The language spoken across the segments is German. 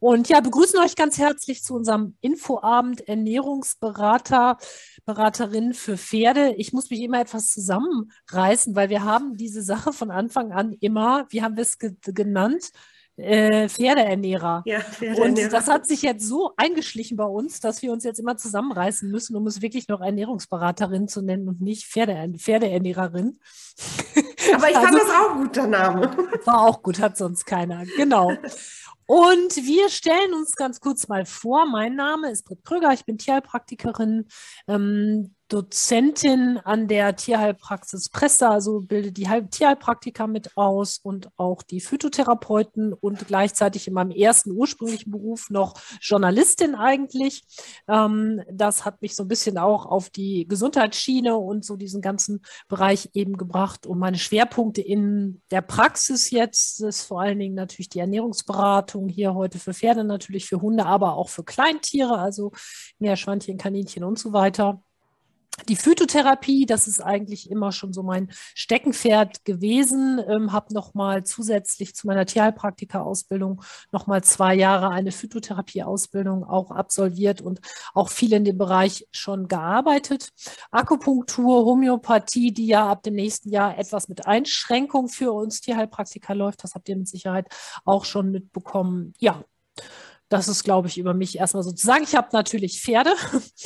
Und ja, begrüßen euch ganz herzlich zu unserem Infoabend Ernährungsberater, Beraterin für Pferde. Ich muss mich immer etwas zusammenreißen, weil wir haben diese Sache von Anfang an immer, wie haben wir es ge genannt? Äh, Pferdeernährer. Ja, Pferdeernährer. Und das hat sich jetzt so eingeschlichen bei uns, dass wir uns jetzt immer zusammenreißen müssen, um es wirklich noch Ernährungsberaterin zu nennen und nicht Pferde, Pferdeernährerin. Aber ich fand also, das auch gut, der Name. War auch gut, hat sonst keiner. Genau. Und wir stellen uns ganz kurz mal vor. Mein Name ist Britt Kröger, ich bin Tierheilpraktikerin, ähm, Dozentin an der Tierheilpraxis Presse, also bilde die Tierheilpraktiker mit aus und auch die Phytotherapeuten und gleichzeitig in meinem ersten ursprünglichen Beruf noch Journalistin eigentlich. Ähm, das hat mich so ein bisschen auch auf die Gesundheitsschiene und so diesen ganzen Bereich eben gebracht. Und meine Schwerpunkte in der Praxis jetzt ist vor allen Dingen natürlich die Ernährungsberatung hier heute für Pferde, natürlich für Hunde, aber auch für Kleintiere, also Meerschweinchen, Kaninchen und so weiter. Die Phytotherapie, das ist eigentlich immer schon so mein Steckenpferd gewesen. Ähm, habe nochmal zusätzlich zu meiner Tierheilpraktika-Ausbildung nochmal zwei Jahre eine Phytotherapie-Ausbildung auch absolviert und auch viel in dem Bereich schon gearbeitet. Akupunktur, Homöopathie, die ja ab dem nächsten Jahr etwas mit Einschränkung für uns Tierheilpraktiker läuft, das habt ihr mit Sicherheit auch schon mitbekommen. Ja, das ist, glaube ich, über mich erstmal sozusagen. Ich habe natürlich Pferde,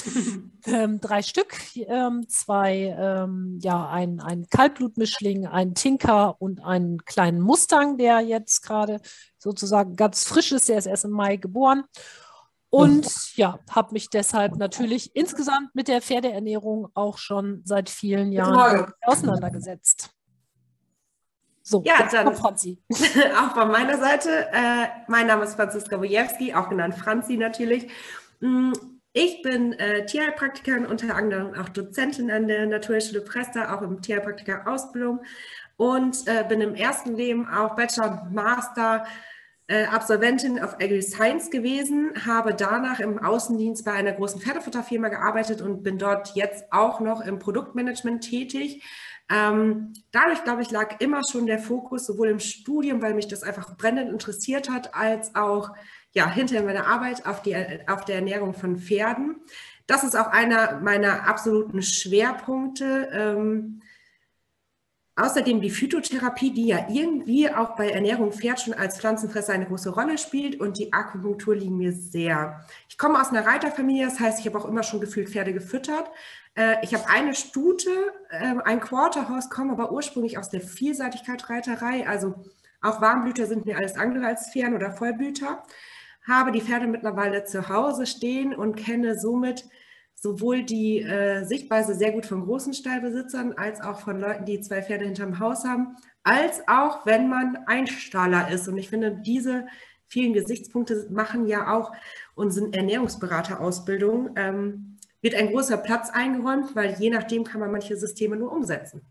ähm, drei Stück, ähm, zwei, ähm, ja, ein, ein Kaltblutmischling, ein Tinker und einen kleinen Mustang, der jetzt gerade sozusagen ganz frisch ist. Der ist erst im Mai geboren. Und ja, habe mich deshalb natürlich insgesamt mit der Pferdeernährung auch schon seit vielen Jahren auseinandergesetzt. So, ja, dann Franzi. auch von meiner Seite. Äh, mein Name ist Franziska Wojewski, auch genannt Franzi natürlich. Mm, ich bin äh, Tierheilpraktikerin, unter anderem auch Dozentin an der Naturschule Presta, auch im Tierheilpraktiker-Ausbildung und äh, bin im ersten Leben auch Bachelor und Master äh, Absolventin of Agri Science gewesen, habe danach im Außendienst bei einer großen Pferdefutterfirma gearbeitet und bin dort jetzt auch noch im Produktmanagement tätig dadurch, glaube ich, lag immer schon der Fokus sowohl im Studium, weil mich das einfach brennend interessiert hat, als auch ja, hinterher meiner Arbeit auf, die, auf der Ernährung von Pferden. Das ist auch einer meiner absoluten Schwerpunkte. Ähm, außerdem die Phytotherapie, die ja irgendwie auch bei Ernährung Pferd schon als Pflanzenfresser eine große Rolle spielt und die Akupunktur liegen mir sehr. Ich komme aus einer Reiterfamilie, das heißt, ich habe auch immer schon gefühlt Pferde gefüttert, äh, ich habe eine Stute, äh, ein Quarterhorse, komme aber ursprünglich aus der Vielseitigkeit-Reiterei. Also auch Warmblüter sind mir alles andere als Fern- oder Vollblüter. Habe die Pferde mittlerweile zu Hause stehen und kenne somit sowohl die äh, Sichtweise sehr gut von großen Stallbesitzern als auch von Leuten, die zwei Pferde hinterm Haus haben, als auch wenn man Einstaller ist. Und ich finde, diese vielen Gesichtspunkte machen ja auch unsere Ernährungsberaterausbildung ähm, wird ein großer Platz eingeräumt, weil je nachdem kann man manche Systeme nur umsetzen.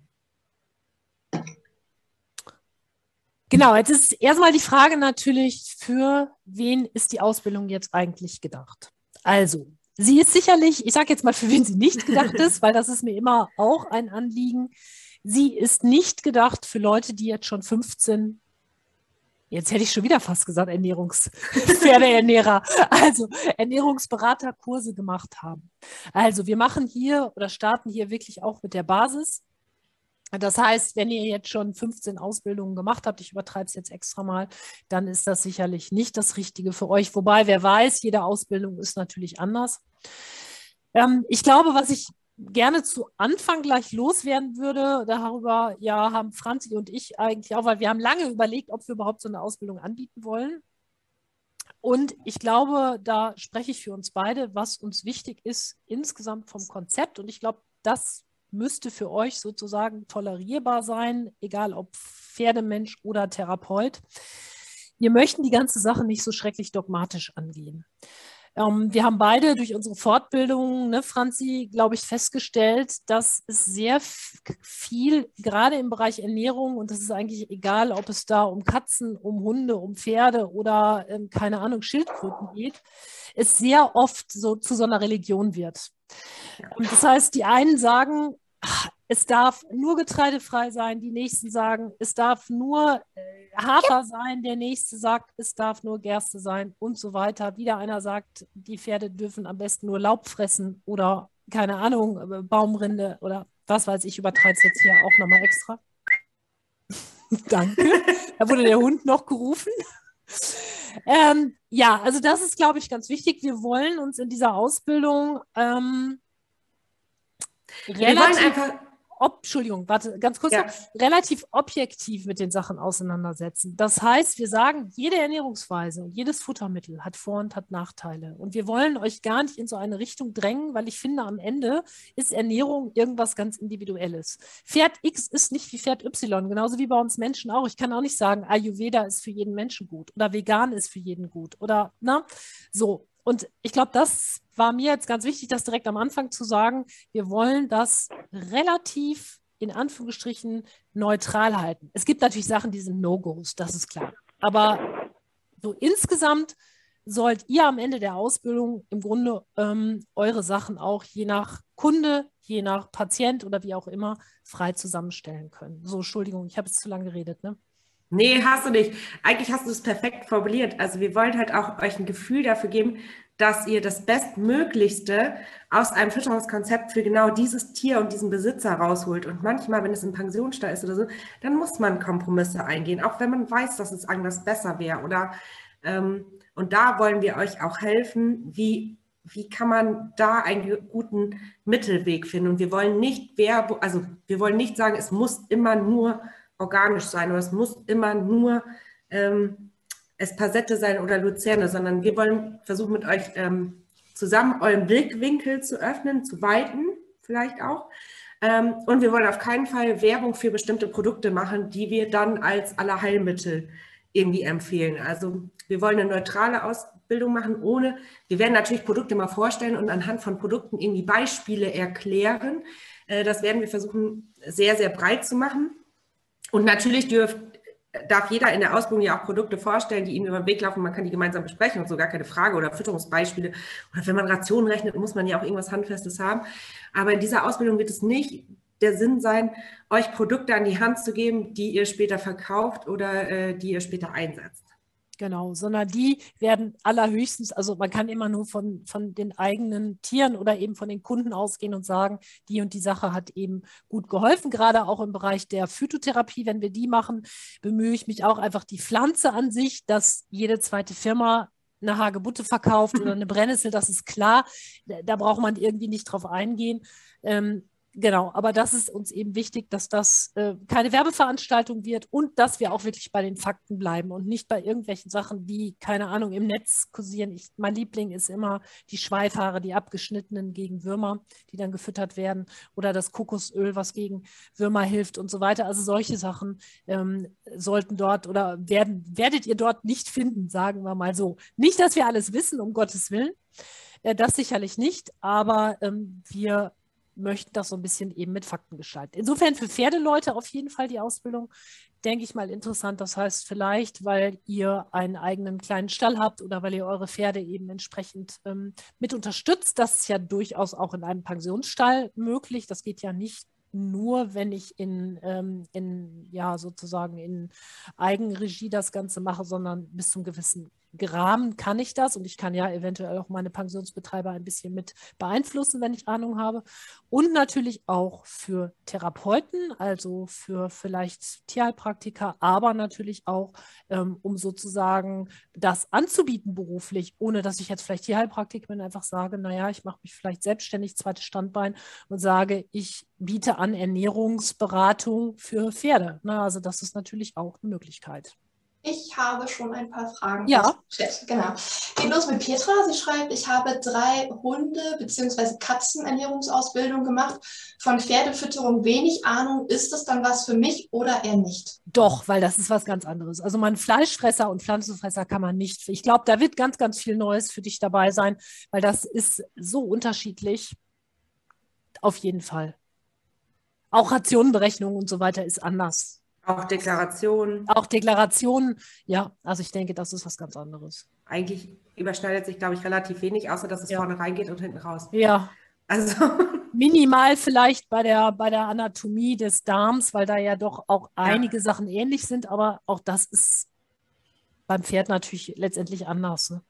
Genau, jetzt ist erstmal die Frage natürlich, für wen ist die Ausbildung jetzt eigentlich gedacht? Also, sie ist sicherlich, ich sage jetzt mal, für wen sie nicht gedacht ist, weil das ist mir immer auch ein Anliegen. Sie ist nicht gedacht für Leute, die jetzt schon 15, Jetzt hätte ich schon wieder fast gesagt, Ernährungspferdeernährer, also Ernährungsberaterkurse gemacht haben. Also wir machen hier oder starten hier wirklich auch mit der Basis. Das heißt, wenn ihr jetzt schon 15 Ausbildungen gemacht habt, ich übertreibe es jetzt extra mal, dann ist das sicherlich nicht das Richtige für euch. Wobei, wer weiß, jede Ausbildung ist natürlich anders. Ähm, ich glaube, was ich gerne zu Anfang gleich loswerden würde, darüber ja haben Franzi und ich eigentlich auch, weil wir haben lange überlegt, ob wir überhaupt so eine Ausbildung anbieten wollen. Und ich glaube, da spreche ich für uns beide, was uns wichtig ist insgesamt vom Konzept. Und ich glaube, das müsste für euch sozusagen tolerierbar sein, egal ob Pferdemensch oder Therapeut. Wir möchten die ganze Sache nicht so schrecklich dogmatisch angehen. Ähm, wir haben beide durch unsere Fortbildung, ne, Franzi, glaube ich, festgestellt, dass es sehr viel, gerade im Bereich Ernährung, und das ist eigentlich egal, ob es da um Katzen, um Hunde, um Pferde oder, ähm, keine Ahnung, Schildkröten geht, es sehr oft so zu so einer Religion wird. Und das heißt, die einen sagen, es darf nur getreidefrei sein, die nächsten sagen, es darf nur äh, Hafer sein, der nächste sagt, es darf nur Gerste sein und so weiter. Wieder einer sagt, die Pferde dürfen am besten nur Laub fressen oder keine Ahnung, äh, Baumrinde oder was weiß ich, übertreibe es jetzt hier auch nochmal extra. Danke. Da wurde der Hund noch gerufen. Ähm, ja, also das ist, glaube ich, ganz wichtig. Wir wollen uns in dieser Ausbildung ähm, relativ... Einfach ob, Entschuldigung, warte, ganz kurz ja. relativ objektiv mit den Sachen auseinandersetzen. Das heißt, wir sagen, jede Ernährungsweise und jedes Futtermittel hat Vor- und hat Nachteile. Und wir wollen euch gar nicht in so eine Richtung drängen, weil ich finde, am Ende ist Ernährung irgendwas ganz Individuelles. Pferd X ist nicht wie Pferd Y, genauso wie bei uns Menschen auch. Ich kann auch nicht sagen, Ayurveda ist für jeden Menschen gut oder vegan ist für jeden gut oder, na, so. Und ich glaube, das war mir jetzt ganz wichtig, das direkt am Anfang zu sagen. Wir wollen das relativ in Anführungsstrichen neutral halten. Es gibt natürlich Sachen, die sind No-Gos, das ist klar. Aber so insgesamt sollt ihr am Ende der Ausbildung im Grunde ähm, eure Sachen auch je nach Kunde, je nach Patient oder wie auch immer frei zusammenstellen können. So, Entschuldigung, ich habe jetzt zu lange geredet, ne? Nee, hast du nicht. Eigentlich hast du es perfekt formuliert. Also wir wollen halt auch euch ein Gefühl dafür geben, dass ihr das Bestmöglichste aus einem Fütterungskonzept für genau dieses Tier und diesen Besitzer rausholt. Und manchmal, wenn es im Pensionsstall ist oder so, dann muss man Kompromisse eingehen, auch wenn man weiß, dass es anders besser wäre. Oder ähm, und da wollen wir euch auch helfen, wie wie kann man da einen guten Mittelweg finden? Und wir wollen nicht Werbung, also wir wollen nicht sagen, es muss immer nur organisch sein oder es muss immer nur ähm, Espasette sein oder Luzerne, sondern wir wollen versuchen mit euch ähm, zusammen euren Blickwinkel zu öffnen, zu weiten vielleicht auch. Ähm, und wir wollen auf keinen Fall Werbung für bestimmte Produkte machen, die wir dann als Allerheilmittel irgendwie empfehlen. Also wir wollen eine neutrale Ausbildung machen, ohne, wir werden natürlich Produkte mal vorstellen und anhand von Produkten irgendwie Beispiele erklären. Äh, das werden wir versuchen, sehr, sehr breit zu machen. Und natürlich dürft, darf jeder in der Ausbildung ja auch Produkte vorstellen, die ihm über den Weg laufen. Man kann die gemeinsam besprechen und so gar keine Frage oder Fütterungsbeispiele. Oder wenn man Rationen rechnet, muss man ja auch irgendwas Handfestes haben. Aber in dieser Ausbildung wird es nicht der Sinn sein, euch Produkte an die Hand zu geben, die ihr später verkauft oder äh, die ihr später einsetzt. Genau, sondern die werden allerhöchstens, also man kann immer nur von, von den eigenen Tieren oder eben von den Kunden ausgehen und sagen, die und die Sache hat eben gut geholfen, gerade auch im Bereich der Phytotherapie. Wenn wir die machen, bemühe ich mich auch einfach die Pflanze an sich, dass jede zweite Firma eine Hagebutte verkauft oder eine Brennnessel, das ist klar. Da braucht man irgendwie nicht drauf eingehen. Ähm, Genau, aber das ist uns eben wichtig, dass das äh, keine Werbeveranstaltung wird und dass wir auch wirklich bei den Fakten bleiben und nicht bei irgendwelchen Sachen, die, keine Ahnung, im Netz kursieren. Ich, mein Liebling ist immer die Schweifhaare, die abgeschnittenen gegen Würmer, die dann gefüttert werden oder das Kokosöl, was gegen Würmer hilft und so weiter. Also solche Sachen ähm, sollten dort oder werden, werdet ihr dort nicht finden, sagen wir mal so. Nicht, dass wir alles wissen, um Gottes Willen. Äh, das sicherlich nicht, aber ähm, wir möchten das so ein bisschen eben mit Fakten gestalten. Insofern für Pferdeleute auf jeden Fall die Ausbildung, denke ich mal, interessant. Das heißt, vielleicht, weil ihr einen eigenen kleinen Stall habt oder weil ihr eure Pferde eben entsprechend ähm, mit unterstützt. Das ist ja durchaus auch in einem Pensionsstall möglich. Das geht ja nicht nur, wenn ich in, ähm, in, ja, sozusagen in Eigenregie das Ganze mache, sondern bis zum gewissen Rahmen kann ich das und ich kann ja eventuell auch meine Pensionsbetreiber ein bisschen mit beeinflussen, wenn ich Ahnung habe. Und natürlich auch für Therapeuten, also für vielleicht Tierheilpraktiker, aber natürlich auch, ähm, um sozusagen das anzubieten beruflich, ohne dass ich jetzt vielleicht Tierheilpraktiker bin, einfach sage, naja, ich mache mich vielleicht selbstständig, zweites Standbein und sage, ich biete an Ernährungsberatung für Pferde. Na, also das ist natürlich auch eine Möglichkeit. Ich habe schon ein paar Fragen. Ja. Genau. Geht los mit Petra. Sie schreibt, ich habe drei Hunde- bzw. Katzenernährungsausbildung gemacht. Von Pferdefütterung wenig Ahnung. Ist das dann was für mich oder eher nicht? Doch, weil das ist was ganz anderes. Also man Fleischfresser und Pflanzenfresser kann man nicht. Ich glaube, da wird ganz, ganz viel Neues für dich dabei sein, weil das ist so unterschiedlich. Auf jeden Fall. Auch Rationenberechnung und so weiter ist anders. Auch Deklarationen. Auch Deklarationen, ja. Also ich denke, das ist was ganz anderes. Eigentlich überschneidet sich, glaube ich, relativ wenig, außer dass es ja. vorne reingeht und hinten raus. Ja. Also. Minimal vielleicht bei der, bei der Anatomie des Darms, weil da ja doch auch einige ja. Sachen ähnlich sind, aber auch das ist beim Pferd natürlich letztendlich anders. Ne?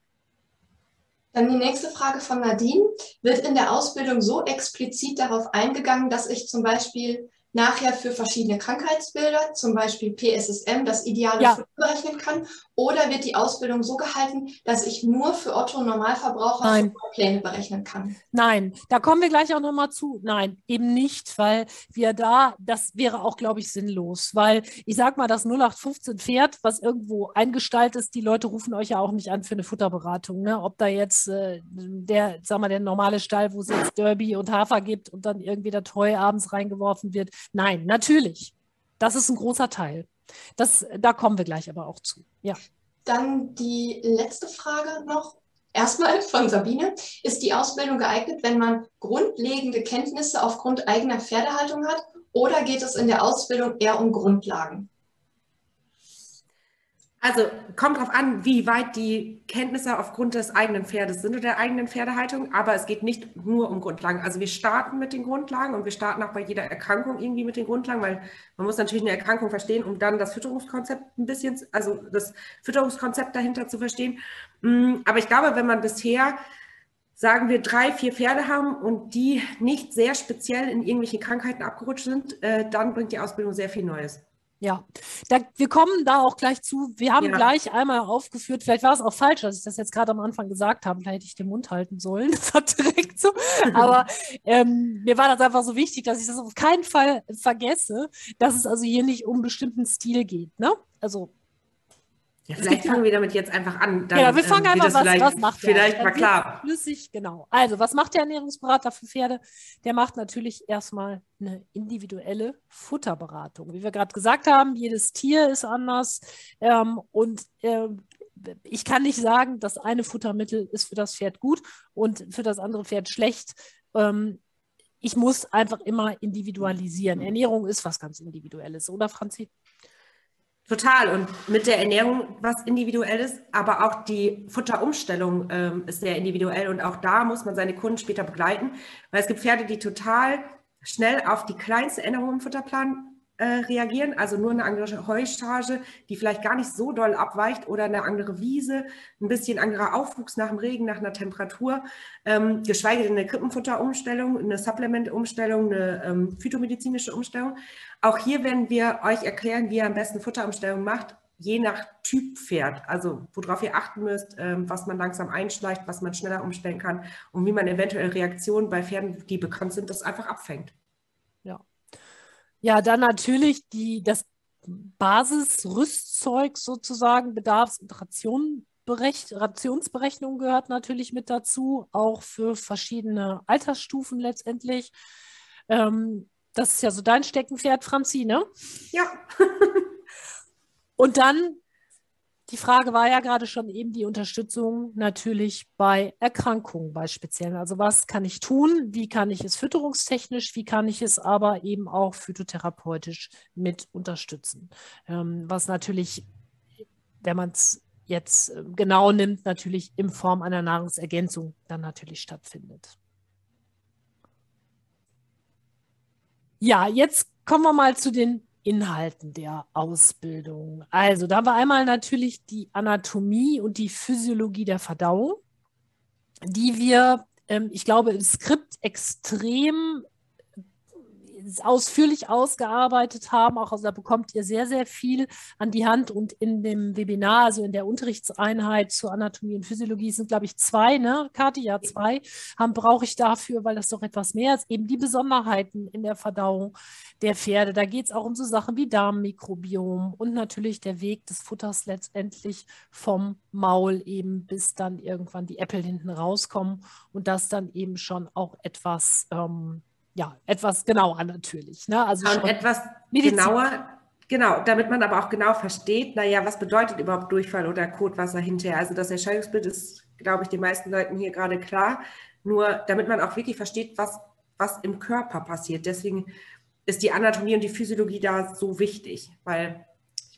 Dann die nächste Frage von Nadine. Wird in der Ausbildung so explizit darauf eingegangen, dass ich zum Beispiel nachher für verschiedene Krankheitsbilder, zum Beispiel PSSM, das ideale ja. berechnen kann? Oder wird die Ausbildung so gehalten, dass ich nur für Otto Normalverbraucher Nein. Pläne berechnen kann? Nein, da kommen wir gleich auch nochmal zu. Nein, eben nicht, weil wir da, das wäre auch, glaube ich, sinnlos, weil ich sage mal, das 0815 Pferd, was irgendwo eingestaltet ist, die Leute rufen euch ja auch nicht an für eine Futterberatung. Ne? Ob da jetzt äh, der, sag mal, der normale Stall, wo es jetzt Derby und Hafer gibt und dann irgendwie der Treu abends reingeworfen wird. Nein, natürlich. Das ist ein großer Teil. Das, da kommen wir gleich aber auch zu. Ja. Dann die letzte Frage noch. Erstmal von Sabine. Ist die Ausbildung geeignet, wenn man grundlegende Kenntnisse aufgrund eigener Pferdehaltung hat? Oder geht es in der Ausbildung eher um Grundlagen? Also kommt darauf an, wie weit die Kenntnisse aufgrund des eigenen Pferdes sind oder der eigenen Pferdehaltung, aber es geht nicht nur um Grundlagen. Also wir starten mit den Grundlagen und wir starten auch bei jeder Erkrankung irgendwie mit den Grundlagen, weil man muss natürlich eine Erkrankung verstehen, um dann das Fütterungskonzept ein bisschen, also das Fütterungskonzept dahinter zu verstehen. Mm, aber ich glaube, wenn man bisher sagen wir, drei, vier Pferde haben und die nicht sehr speziell in irgendwelche Krankheiten abgerutscht sind, äh, dann bringt die Ausbildung sehr viel Neues. Ja, da, wir kommen da auch gleich zu. Wir haben ja. gleich einmal aufgeführt, vielleicht war es auch falsch, dass ich das jetzt gerade am Anfang gesagt habe, vielleicht hätte ich den Mund halten sollen. Das war direkt so. Aber ähm, mir war das einfach so wichtig, dass ich das auf keinen Fall vergesse, dass es also hier nicht um einen bestimmten Stil geht. Ne? Also ja, vielleicht fangen wir damit jetzt einfach an. Dann, ja, wir fangen ähm, einfach, was, was macht der? Vielleicht mal klar. Flüssig, genau. Also, was macht der Ernährungsberater für Pferde? Der macht natürlich erstmal eine individuelle Futterberatung. Wie wir gerade gesagt haben, jedes Tier ist anders. Ähm, und äh, ich kann nicht sagen, das eine Futtermittel ist für das Pferd gut und für das andere Pferd schlecht. Ähm, ich muss einfach immer individualisieren. Ernährung ist was ganz Individuelles, oder Franzi? Total. Und mit der Ernährung was Individuelles, aber auch die Futterumstellung ähm, ist sehr individuell. Und auch da muss man seine Kunden später begleiten, weil es gibt Pferde, die total schnell auf die kleinste Änderung im Futterplan äh, reagieren, also nur eine andere Heucharge, die vielleicht gar nicht so doll abweicht oder eine andere Wiese, ein bisschen anderer Aufwuchs nach dem Regen, nach einer Temperatur, ähm, geschweige denn eine Krippenfutterumstellung, eine Supplementumstellung, eine ähm, phytomedizinische Umstellung. Auch hier werden wir euch erklären, wie ihr am besten Futterumstellung macht, je nach Typ Pferd, also worauf ihr achten müsst, ähm, was man langsam einschleicht, was man schneller umstellen kann und wie man eventuell Reaktionen bei Pferden, die bekannt sind, das einfach abfängt. Ja, dann natürlich die, das Basisrüstzeug sozusagen, Bedarfs- und Ration, Rationsberechnung gehört natürlich mit dazu, auch für verschiedene Altersstufen letztendlich. Ähm, das ist ja so dein Steckenpferd, Franzi, ne? Ja. und dann die Frage war ja gerade schon eben die Unterstützung natürlich bei Erkrankungen, bei speziellen. Also was kann ich tun? Wie kann ich es fütterungstechnisch? Wie kann ich es aber eben auch phytotherapeutisch mit unterstützen? Ähm, was natürlich, wenn man es jetzt äh, genau nimmt, natürlich in Form einer Nahrungsergänzung dann natürlich stattfindet. Ja, jetzt kommen wir mal zu den Inhalten der Ausbildung. Also, da wir einmal natürlich die Anatomie und die Physiologie der Verdauung, die wir, ähm, ich glaube, im Skript extrem ausführlich ausgearbeitet haben. Auch also da bekommt ihr sehr, sehr viel an die Hand und in dem Webinar, also in der Unterrichtseinheit zur Anatomie und Physiologie sind, glaube ich, zwei, ne, Kathi? Ja, zwei haben, brauche ich dafür, weil das doch etwas mehr ist. Eben die Besonderheiten in der Verdauung der Pferde. Da geht es auch um so Sachen wie Darmmikrobiom und natürlich der Weg des Futters letztendlich vom Maul eben bis dann irgendwann die Äpfel hinten rauskommen und das dann eben schon auch etwas ähm, ja, etwas genauer natürlich. Ne? Also und etwas Medizin. genauer, genau, damit man aber auch genau versteht, naja, was bedeutet überhaupt Durchfall oder Kotwasser hinterher? Also das Erscheinungsbild ist, glaube ich, den meisten Leuten hier gerade klar. Nur damit man auch wirklich versteht, was, was im Körper passiert. Deswegen ist die Anatomie und die Physiologie da so wichtig, weil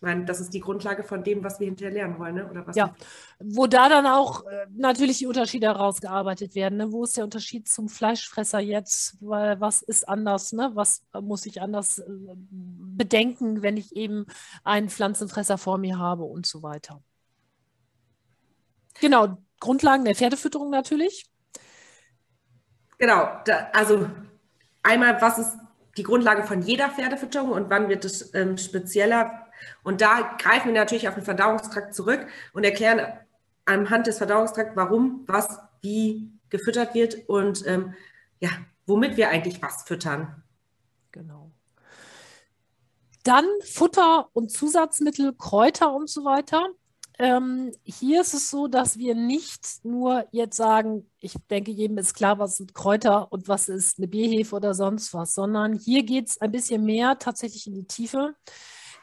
meine, das ist die Grundlage von dem, was wir hinterher lernen wollen, ne? oder was? Ja, wo da dann auch äh, natürlich die Unterschiede herausgearbeitet werden. Ne? Wo ist der Unterschied zum Fleischfresser jetzt? Weil was ist anders? Ne? Was muss ich anders äh, bedenken, wenn ich eben einen Pflanzenfresser vor mir habe und so weiter? Genau, Grundlagen der Pferdefütterung natürlich. Genau, da, also einmal, was ist die Grundlage von jeder Pferdefütterung und wann wird es ähm, spezieller? Und da greifen wir natürlich auf den Verdauungstrakt zurück und erklären anhand des Verdauungstrakts, warum, was, wie gefüttert wird und ähm, ja, womit wir eigentlich was füttern. Genau. Dann Futter und Zusatzmittel, Kräuter und so weiter. Ähm, hier ist es so, dass wir nicht nur jetzt sagen, ich denke, jedem ist klar, was sind Kräuter und was ist eine Bierhefe oder sonst was, sondern hier geht es ein bisschen mehr tatsächlich in die Tiefe.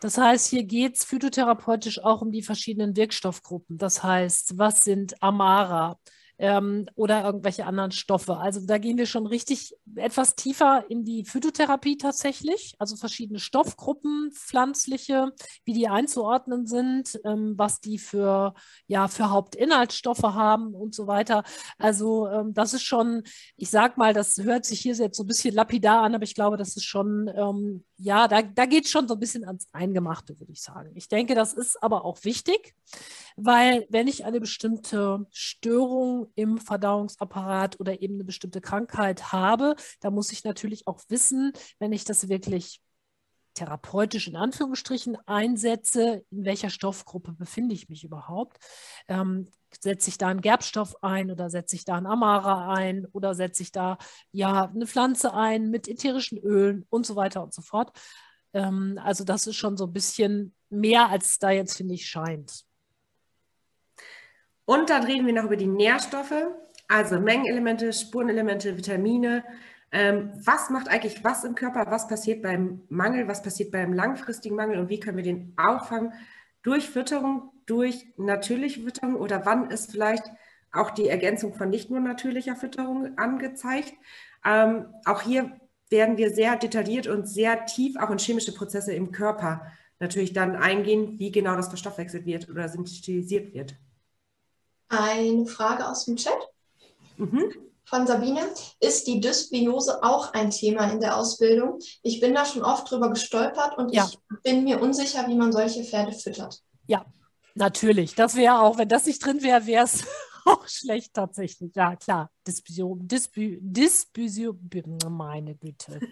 Das heißt, hier geht es phytotherapeutisch auch um die verschiedenen Wirkstoffgruppen. Das heißt, was sind Amara? Ähm, oder irgendwelche anderen Stoffe. Also da gehen wir schon richtig etwas tiefer in die Phytotherapie tatsächlich, also verschiedene Stoffgruppen, pflanzliche, wie die einzuordnen sind, ähm, was die für, ja, für Hauptinhaltsstoffe haben und so weiter. Also ähm, das ist schon, ich sag mal, das hört sich hier jetzt so ein bisschen lapidar an, aber ich glaube, das ist schon, ähm, ja, da, da geht es schon so ein bisschen ans Eingemachte, würde ich sagen. Ich denke, das ist aber auch wichtig, weil wenn ich eine bestimmte Störung im Verdauungsapparat oder eben eine bestimmte Krankheit habe, da muss ich natürlich auch wissen, wenn ich das wirklich therapeutisch in Anführungsstrichen einsetze, in welcher Stoffgruppe befinde ich mich überhaupt? Ähm, setze ich da einen Gerbstoff ein oder setze ich da einen Amara ein oder setze ich da ja eine Pflanze ein mit ätherischen Ölen und so weiter und so fort. Ähm, also das ist schon so ein bisschen mehr, als da jetzt, finde ich, scheint. Und dann reden wir noch über die Nährstoffe, also Mengenelemente, Spurenelemente, Vitamine. Ähm, was macht eigentlich was im Körper? Was passiert beim Mangel? Was passiert beim langfristigen Mangel? Und wie können wir den auffangen? Durch Fütterung, durch natürliche Fütterung oder wann ist vielleicht auch die Ergänzung von nicht nur natürlicher Fütterung angezeigt? Ähm, auch hier werden wir sehr detailliert und sehr tief auch in chemische Prozesse im Körper natürlich dann eingehen, wie genau das verstoffwechselt wird oder synthetisiert wird. Eine Frage aus dem Chat mhm. von Sabine. Ist die Dysbiose auch ein Thema in der Ausbildung? Ich bin da schon oft drüber gestolpert und ja. ich bin mir unsicher, wie man solche Pferde füttert. Ja, natürlich. Das wäre auch, wenn das nicht drin wäre, wäre es auch schlecht tatsächlich. Ja, klar. Dysbio, Dysbio, Dysbio, meine Güte.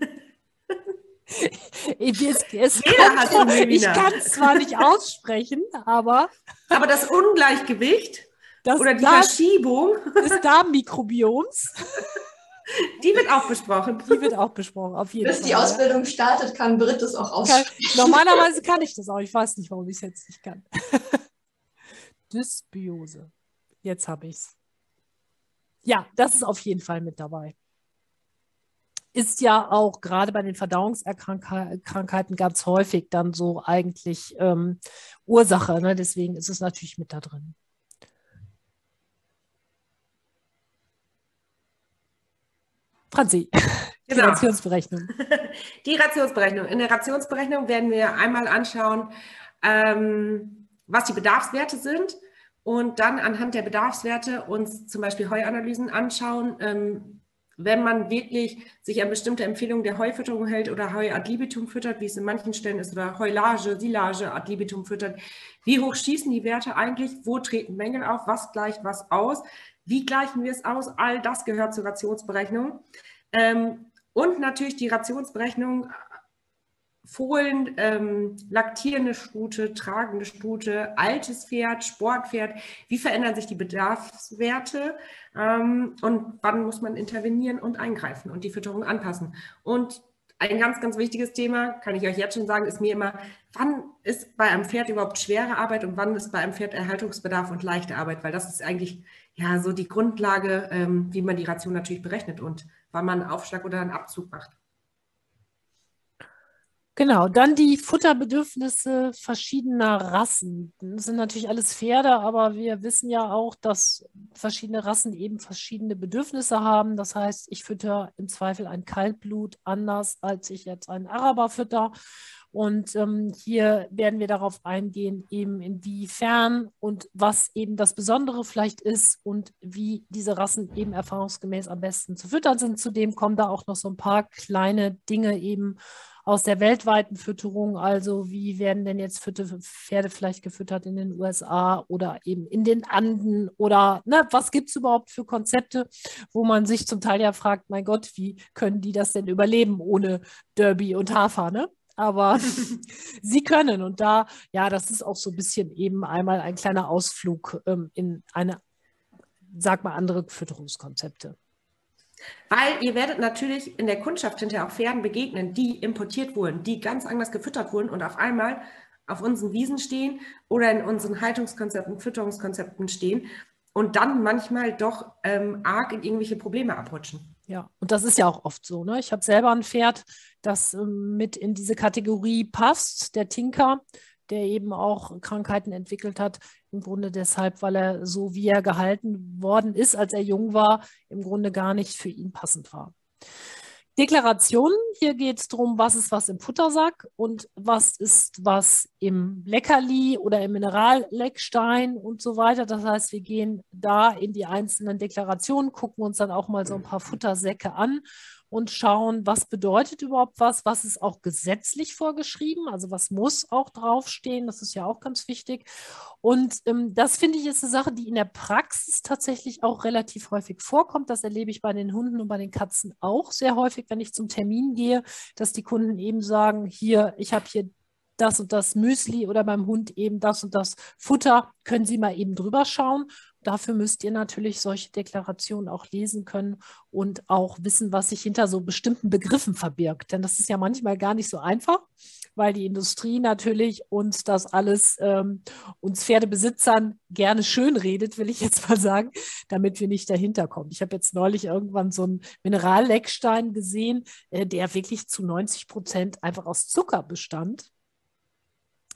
es, es kommt, ich kann es zwar nicht aussprechen, aber. Aber das Ungleichgewicht das Oder die Darm, Verschiebung des Darmmikrobioms. Die wird auch besprochen. Die wird auch besprochen, auf jeden Bis Fall. Bis die Ausbildung startet, kann Britt das auch aussprechen. normalerweise kann ich das auch. Ich weiß nicht, warum ich es jetzt nicht kann. Dysbiose. Jetzt habe ich es. Ja, das ist auf jeden Fall mit dabei. Ist ja auch gerade bei den Verdauungserkrankheiten ganz häufig dann so eigentlich ähm, Ursache. Ne? Deswegen ist es natürlich mit da drin. Franzi, die genau. Rationsberechnung. Die Rationsberechnung. In der Rationsberechnung werden wir einmal anschauen, ähm, was die Bedarfswerte sind und dann anhand der Bedarfswerte uns zum Beispiel Heuanalysen anschauen. Ähm, wenn man wirklich sich an bestimmte Empfehlungen der Heufütterung hält oder Heu ad libitum füttert, wie es in manchen Stellen ist, oder Heulage, Silage ad libitum füttert, wie hoch schießen die Werte eigentlich? Wo treten Mängel auf? Was gleicht was aus? Wie gleichen wir es aus? All das gehört zur Rationsberechnung. Ähm, und natürlich die Rationsberechnung Fohlen, ähm, laktierende Stute, tragende Stute, altes Pferd, Sportpferd. Wie verändern sich die Bedarfswerte ähm, und wann muss man intervenieren und eingreifen und die Fütterung anpassen? Und ein ganz, ganz wichtiges Thema, kann ich euch jetzt schon sagen, ist mir immer, wann ist bei einem Pferd überhaupt schwere Arbeit und wann ist bei einem Pferd Erhaltungsbedarf und leichte Arbeit? Weil das ist eigentlich ja so die Grundlage, ähm, wie man die Ration natürlich berechnet und wann man einen Aufschlag oder einen Abzug macht. Genau, dann die Futterbedürfnisse verschiedener Rassen. Das sind natürlich alles Pferde, aber wir wissen ja auch, dass verschiedene Rassen eben verschiedene Bedürfnisse haben. Das heißt, ich fütter im Zweifel ein Kaltblut anders, als ich jetzt einen Araber fütter. Und ähm, hier werden wir darauf eingehen, eben inwiefern und was eben das Besondere vielleicht ist und wie diese Rassen eben erfahrungsgemäß am besten zu füttern sind. Zudem kommen da auch noch so ein paar kleine Dinge eben aus der weltweiten Fütterung. Also wie werden denn jetzt Pferde vielleicht gefüttert in den USA oder eben in den Anden oder ne, was gibt es überhaupt für Konzepte, wo man sich zum Teil ja fragt, mein Gott, wie können die das denn überleben ohne Derby und Hafer, ne? aber sie können. Und da, ja, das ist auch so ein bisschen eben einmal ein kleiner Ausflug ähm, in eine, sag mal, andere Fütterungskonzepte. Weil ihr werdet natürlich in der Kundschaft hinterher auch Pferden begegnen, die importiert wurden, die ganz anders gefüttert wurden und auf einmal auf unseren Wiesen stehen oder in unseren Haltungskonzepten, Fütterungskonzepten stehen und dann manchmal doch ähm, arg in irgendwelche Probleme abrutschen. Ja, und das ist ja auch oft so. Ne? Ich habe selber ein Pferd, das ähm, mit in diese Kategorie passt, der Tinker, der eben auch Krankheiten entwickelt hat. Im Grunde deshalb, weil er so, wie er gehalten worden ist, als er jung war, im Grunde gar nicht für ihn passend war. Deklarationen. Hier geht es darum, was ist was im Futtersack und was ist was im Leckerli oder im Mineralleckstein und so weiter. Das heißt, wir gehen da in die einzelnen Deklarationen, gucken uns dann auch mal so ein paar Futtersäcke an und schauen, was bedeutet überhaupt was, was ist auch gesetzlich vorgeschrieben, also was muss auch draufstehen, das ist ja auch ganz wichtig. Und ähm, das finde ich ist eine Sache, die in der Praxis tatsächlich auch relativ häufig vorkommt. Das erlebe ich bei den Hunden und bei den Katzen auch sehr häufig, wenn ich zum Termin gehe, dass die Kunden eben sagen, hier, ich habe hier das und das Müsli oder beim Hund eben das und das Futter, können Sie mal eben drüber schauen. Dafür müsst ihr natürlich solche Deklarationen auch lesen können und auch wissen, was sich hinter so bestimmten Begriffen verbirgt. Denn das ist ja manchmal gar nicht so einfach, weil die Industrie natürlich uns das alles, ähm, uns Pferdebesitzern gerne schön redet, will ich jetzt mal sagen, damit wir nicht dahinter kommen. Ich habe jetzt neulich irgendwann so einen Mineralleckstein gesehen, äh, der wirklich zu 90 Prozent einfach aus Zucker bestand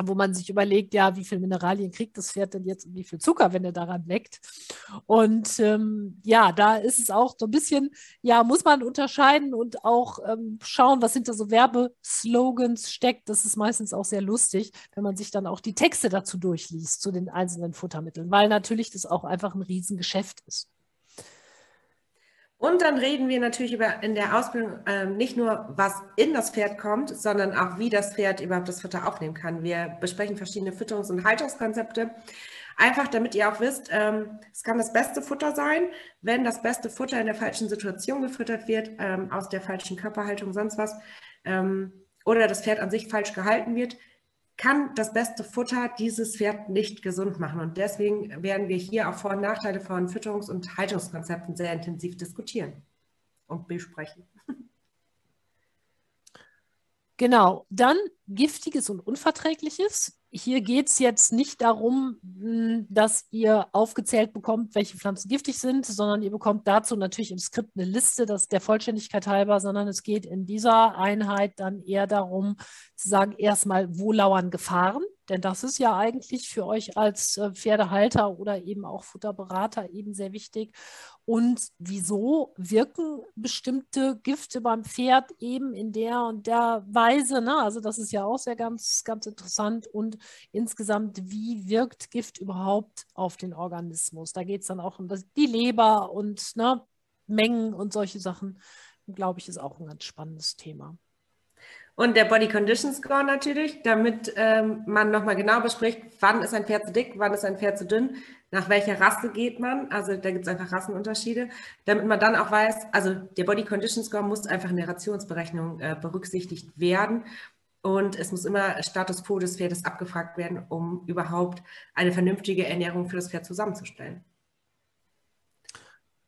wo man sich überlegt, ja, wie viel Mineralien kriegt das Pferd denn jetzt und wie viel Zucker, wenn er daran leckt. Und ähm, ja, da ist es auch so ein bisschen, ja, muss man unterscheiden und auch ähm, schauen, was hinter so Werbeslogans steckt. Das ist meistens auch sehr lustig, wenn man sich dann auch die Texte dazu durchliest, zu den einzelnen Futtermitteln, weil natürlich das auch einfach ein Riesengeschäft ist. Und dann reden wir natürlich über in der Ausbildung ähm, nicht nur, was in das Pferd kommt, sondern auch, wie das Pferd überhaupt das Futter aufnehmen kann. Wir besprechen verschiedene Fütterungs- und Haltungskonzepte. Einfach damit ihr auch wisst, ähm, es kann das beste Futter sein, wenn das beste Futter in der falschen Situation gefüttert wird, ähm, aus der falschen Körperhaltung, sonst was, ähm, oder das Pferd an sich falsch gehalten wird, kann das beste Futter dieses Pferd nicht gesund machen. Und deswegen werden wir hier auch Vor- und Nachteile von Fütterungs- und Haltungskonzepten sehr intensiv diskutieren und besprechen. Genau, dann giftiges und unverträgliches. Hier geht es jetzt nicht darum, hm, dass ihr aufgezählt bekommt, welche Pflanzen giftig sind, sondern ihr bekommt dazu natürlich im Skript eine Liste, das der Vollständigkeit halber, sondern es geht in dieser Einheit dann eher darum, zu sagen, erstmal, wo lauern Gefahren? Denn das ist ja eigentlich für euch als äh, Pferdehalter oder eben auch Futterberater eben sehr wichtig. Und wieso wirken bestimmte Gifte beim Pferd eben in der und der Weise? Ne? Also das ist ja auch sehr ganz, ganz interessant. Und insgesamt, wie wirkt Gift überhaupt auf den Organismus? Da geht es dann auch um die Leber und ne, Mengen und solche Sachen, glaube ich, ist auch ein ganz spannendes Thema. Und der Body Condition Score natürlich, damit ähm, man nochmal genau bespricht, wann ist ein Pferd zu dick, wann ist ein Pferd zu dünn, nach welcher Rasse geht man. Also da gibt es einfach Rassenunterschiede, damit man dann auch weiß, also der Body Condition Score muss einfach in der Rationsberechnung äh, berücksichtigt werden. Und es muss immer Status quo des Pferdes abgefragt werden, um überhaupt eine vernünftige Ernährung für das Pferd zusammenzustellen.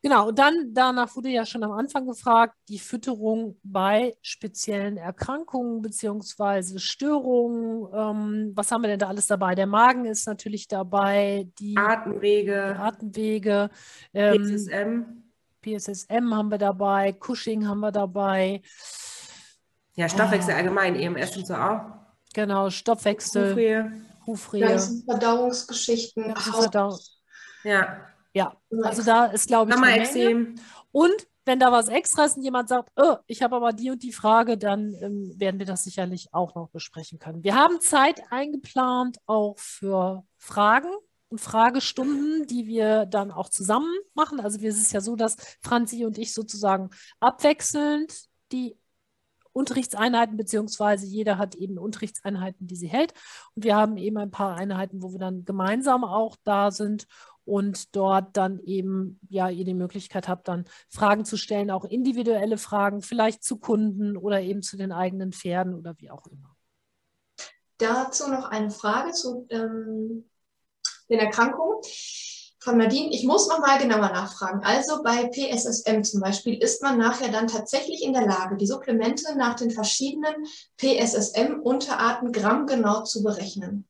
Genau, und dann danach wurde ja schon am Anfang gefragt, die Fütterung bei speziellen Erkrankungen bzw. Störungen. Ähm, was haben wir denn da alles dabei? Der Magen ist natürlich dabei, die Atemwege, Atemwege ähm, PSSM. PSSM haben wir dabei, Cushing haben wir dabei. Ja, Stoffwechsel oh. allgemein, EMS und so auch. Genau, Stoffwechsel. Hufrehe. Hufrehe. Ganzen Verdauungsgeschichten. Verdau ja. Ja, also da ist, glaube ich, eine Menge. Und wenn da was extra ist und jemand sagt, oh, ich habe aber die und die Frage, dann ähm, werden wir das sicherlich auch noch besprechen können. Wir haben Zeit eingeplant auch für Fragen und Fragestunden, die wir dann auch zusammen machen. Also es ist ja so, dass Franzi und ich sozusagen abwechselnd die Unterrichtseinheiten, beziehungsweise jeder hat eben Unterrichtseinheiten, die sie hält. Und wir haben eben ein paar Einheiten, wo wir dann gemeinsam auch da sind und dort dann eben, ja, ihr die Möglichkeit habt, dann Fragen zu stellen, auch individuelle Fragen, vielleicht zu Kunden oder eben zu den eigenen Pferden oder wie auch immer. Dazu noch eine Frage zu ähm, den Erkrankungen von Nadine. Ich muss noch mal genauer nachfragen. Also bei PSSM zum Beispiel ist man nachher dann tatsächlich in der Lage, die Supplemente nach den verschiedenen PSSM-Unterarten grammgenau zu berechnen.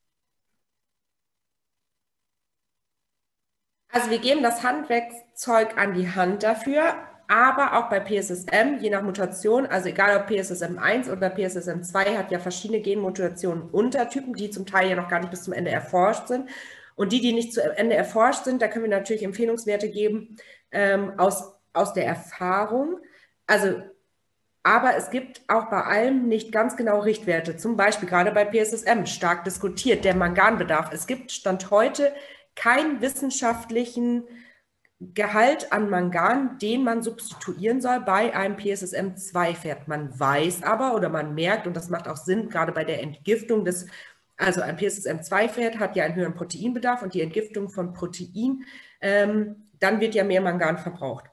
Also wir geben das Handwerkzeug an die Hand dafür, aber auch bei PSSM, je nach Mutation, also egal ob PSSM 1 oder PSSM 2, hat ja verschiedene Genmutationen Untertypen, die zum Teil ja noch gar nicht bis zum Ende erforscht sind. Und die, die nicht zu Ende erforscht sind, da können wir natürlich Empfehlungswerte geben ähm, aus, aus der Erfahrung. Also, aber es gibt auch bei allem nicht ganz genau Richtwerte. Zum Beispiel gerade bei PSSM stark diskutiert, der Manganbedarf. Es gibt Stand heute keinen wissenschaftlichen Gehalt an Mangan, den man substituieren soll bei einem PSSM-2-Pferd. Man weiß aber oder man merkt, und das macht auch Sinn, gerade bei der Entgiftung des also ein PSSM2-Pferd hat ja einen höheren Proteinbedarf und die Entgiftung von Protein, ähm, dann wird ja mehr Mangan verbraucht.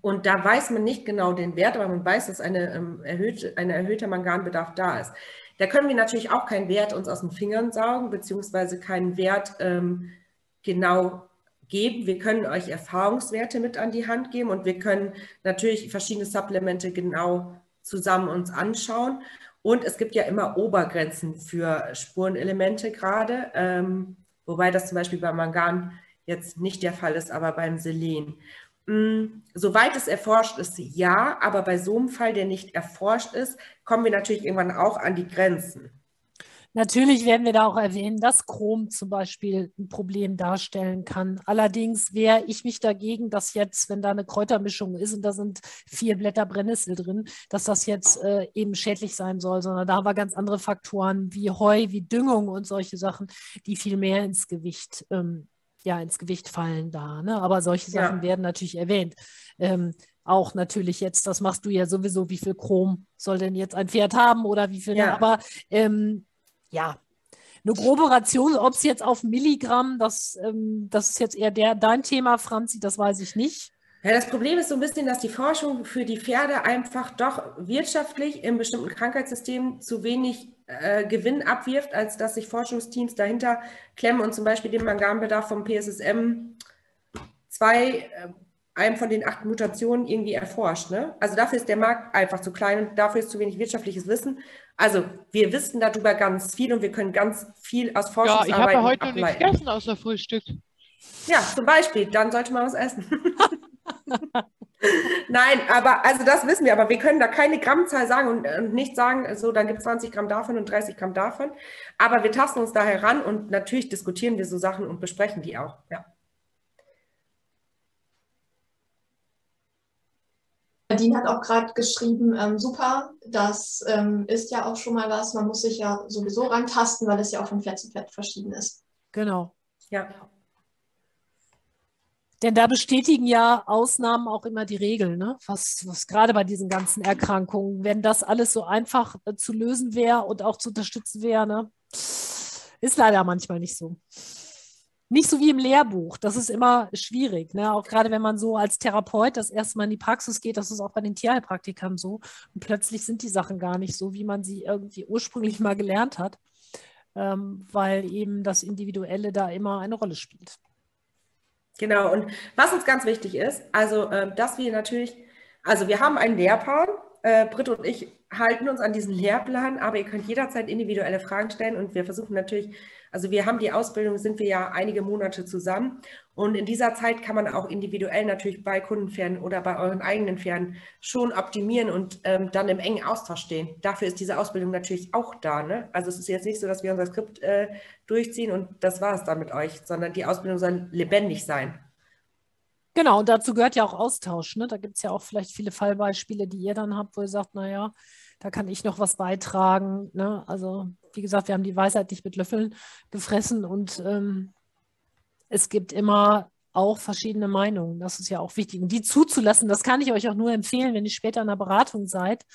Und da weiß man nicht genau den Wert, aber man weiß, dass eine, ähm, erhöhte, ein erhöhter Manganbedarf da ist. Da können wir natürlich auch keinen Wert uns aus den Fingern saugen, beziehungsweise keinen Wert ähm, genau geben. Wir können euch Erfahrungswerte mit an die Hand geben und wir können natürlich verschiedene Supplemente genau zusammen uns anschauen. Und es gibt ja immer Obergrenzen für Spurenelemente gerade, ähm, wobei das zum Beispiel bei Mangan jetzt nicht der Fall ist, aber beim Selen. Mm, soweit es erforscht ist, ja, aber bei so einem Fall, der nicht erforscht ist, kommen wir natürlich irgendwann auch an die Grenzen. Natürlich werden wir da auch erwähnen, dass Chrom zum Beispiel ein Problem darstellen kann. Allerdings wehre ich mich dagegen, dass jetzt, wenn da eine Kräutermischung ist und da sind vier Blätter Brennnessel drin, dass das jetzt äh, eben schädlich sein soll, sondern da haben wir ganz andere Faktoren wie Heu, wie Düngung und solche Sachen, die viel mehr ins Gewicht, ähm, ja, ins Gewicht fallen da. Ne? Aber solche Sachen ja. werden natürlich erwähnt. Ähm, auch natürlich jetzt, das machst du ja sowieso, wie viel Chrom soll denn jetzt ein Pferd haben oder wie viel, ja. aber ähm, ja, eine grobe Ration, ob es jetzt auf Milligramm, das, ähm, das ist jetzt eher der, dein Thema, Franzi, das weiß ich nicht. Ja, das Problem ist so ein bisschen, dass die Forschung für die Pferde einfach doch wirtschaftlich in bestimmten Krankheitssystemen zu wenig äh, Gewinn abwirft, als dass sich Forschungsteams dahinter klemmen und zum Beispiel den Manganbedarf vom PSSM 2 äh, einem von den acht Mutationen irgendwie erforscht. Ne? Also dafür ist der Markt einfach zu klein und dafür ist zu wenig wirtschaftliches Wissen. Also wir wissen darüber ganz viel und wir können ganz viel aus Forschungsarbeit Ja, ich habe ja heute noch nichts gegessen außer Frühstück. Ja, zum Beispiel, dann sollte man was essen. Nein, aber also das wissen wir, aber wir können da keine Grammzahl sagen und, und nicht sagen, so dann gibt es 20 Gramm davon und 30 Gramm davon. Aber wir tasten uns da heran und natürlich diskutieren wir so Sachen und besprechen die auch. Ja. Nadine hat auch gerade geschrieben, ähm, super, das ähm, ist ja auch schon mal was. Man muss sich ja sowieso rantasten, weil es ja auch von Pferd zu Pferd verschieden ist. Genau. Ja. Denn da bestätigen ja Ausnahmen auch immer die Regel, ne? was, was gerade bei diesen ganzen Erkrankungen, wenn das alles so einfach äh, zu lösen wäre und auch zu unterstützen wäre, ne? ist leider manchmal nicht so nicht so wie im Lehrbuch. Das ist immer schwierig. Ne? Auch gerade wenn man so als Therapeut das erste Mal in die Praxis geht, das ist auch bei den Tierheilpraktikern so. Und plötzlich sind die Sachen gar nicht so, wie man sie irgendwie ursprünglich mal gelernt hat, ähm, weil eben das Individuelle da immer eine Rolle spielt. Genau. Und was uns ganz wichtig ist, also, äh, dass wir natürlich, also wir haben einen Lehrplan. Äh, Britt und ich halten uns an diesen Lehrplan, aber ihr könnt jederzeit individuelle Fragen stellen und wir versuchen natürlich also wir haben die Ausbildung, sind wir ja einige Monate zusammen. Und in dieser Zeit kann man auch individuell natürlich bei Kundenpferden oder bei euren eigenen Pferden schon optimieren und ähm, dann im engen Austausch stehen. Dafür ist diese Ausbildung natürlich auch da. Ne? Also es ist jetzt nicht so, dass wir unser Skript äh, durchziehen und das war es dann mit euch, sondern die Ausbildung soll lebendig sein. Genau, und dazu gehört ja auch Austausch. Ne? Da gibt es ja auch vielleicht viele Fallbeispiele, die ihr dann habt, wo ihr sagt, naja, da kann ich noch was beitragen. Ne? Also, wie gesagt, wir haben die Weisheit nicht mit Löffeln gefressen und ähm, es gibt immer auch verschiedene Meinungen. Das ist ja auch wichtig. Und die zuzulassen, das kann ich euch auch nur empfehlen, wenn ihr später in der Beratung seid.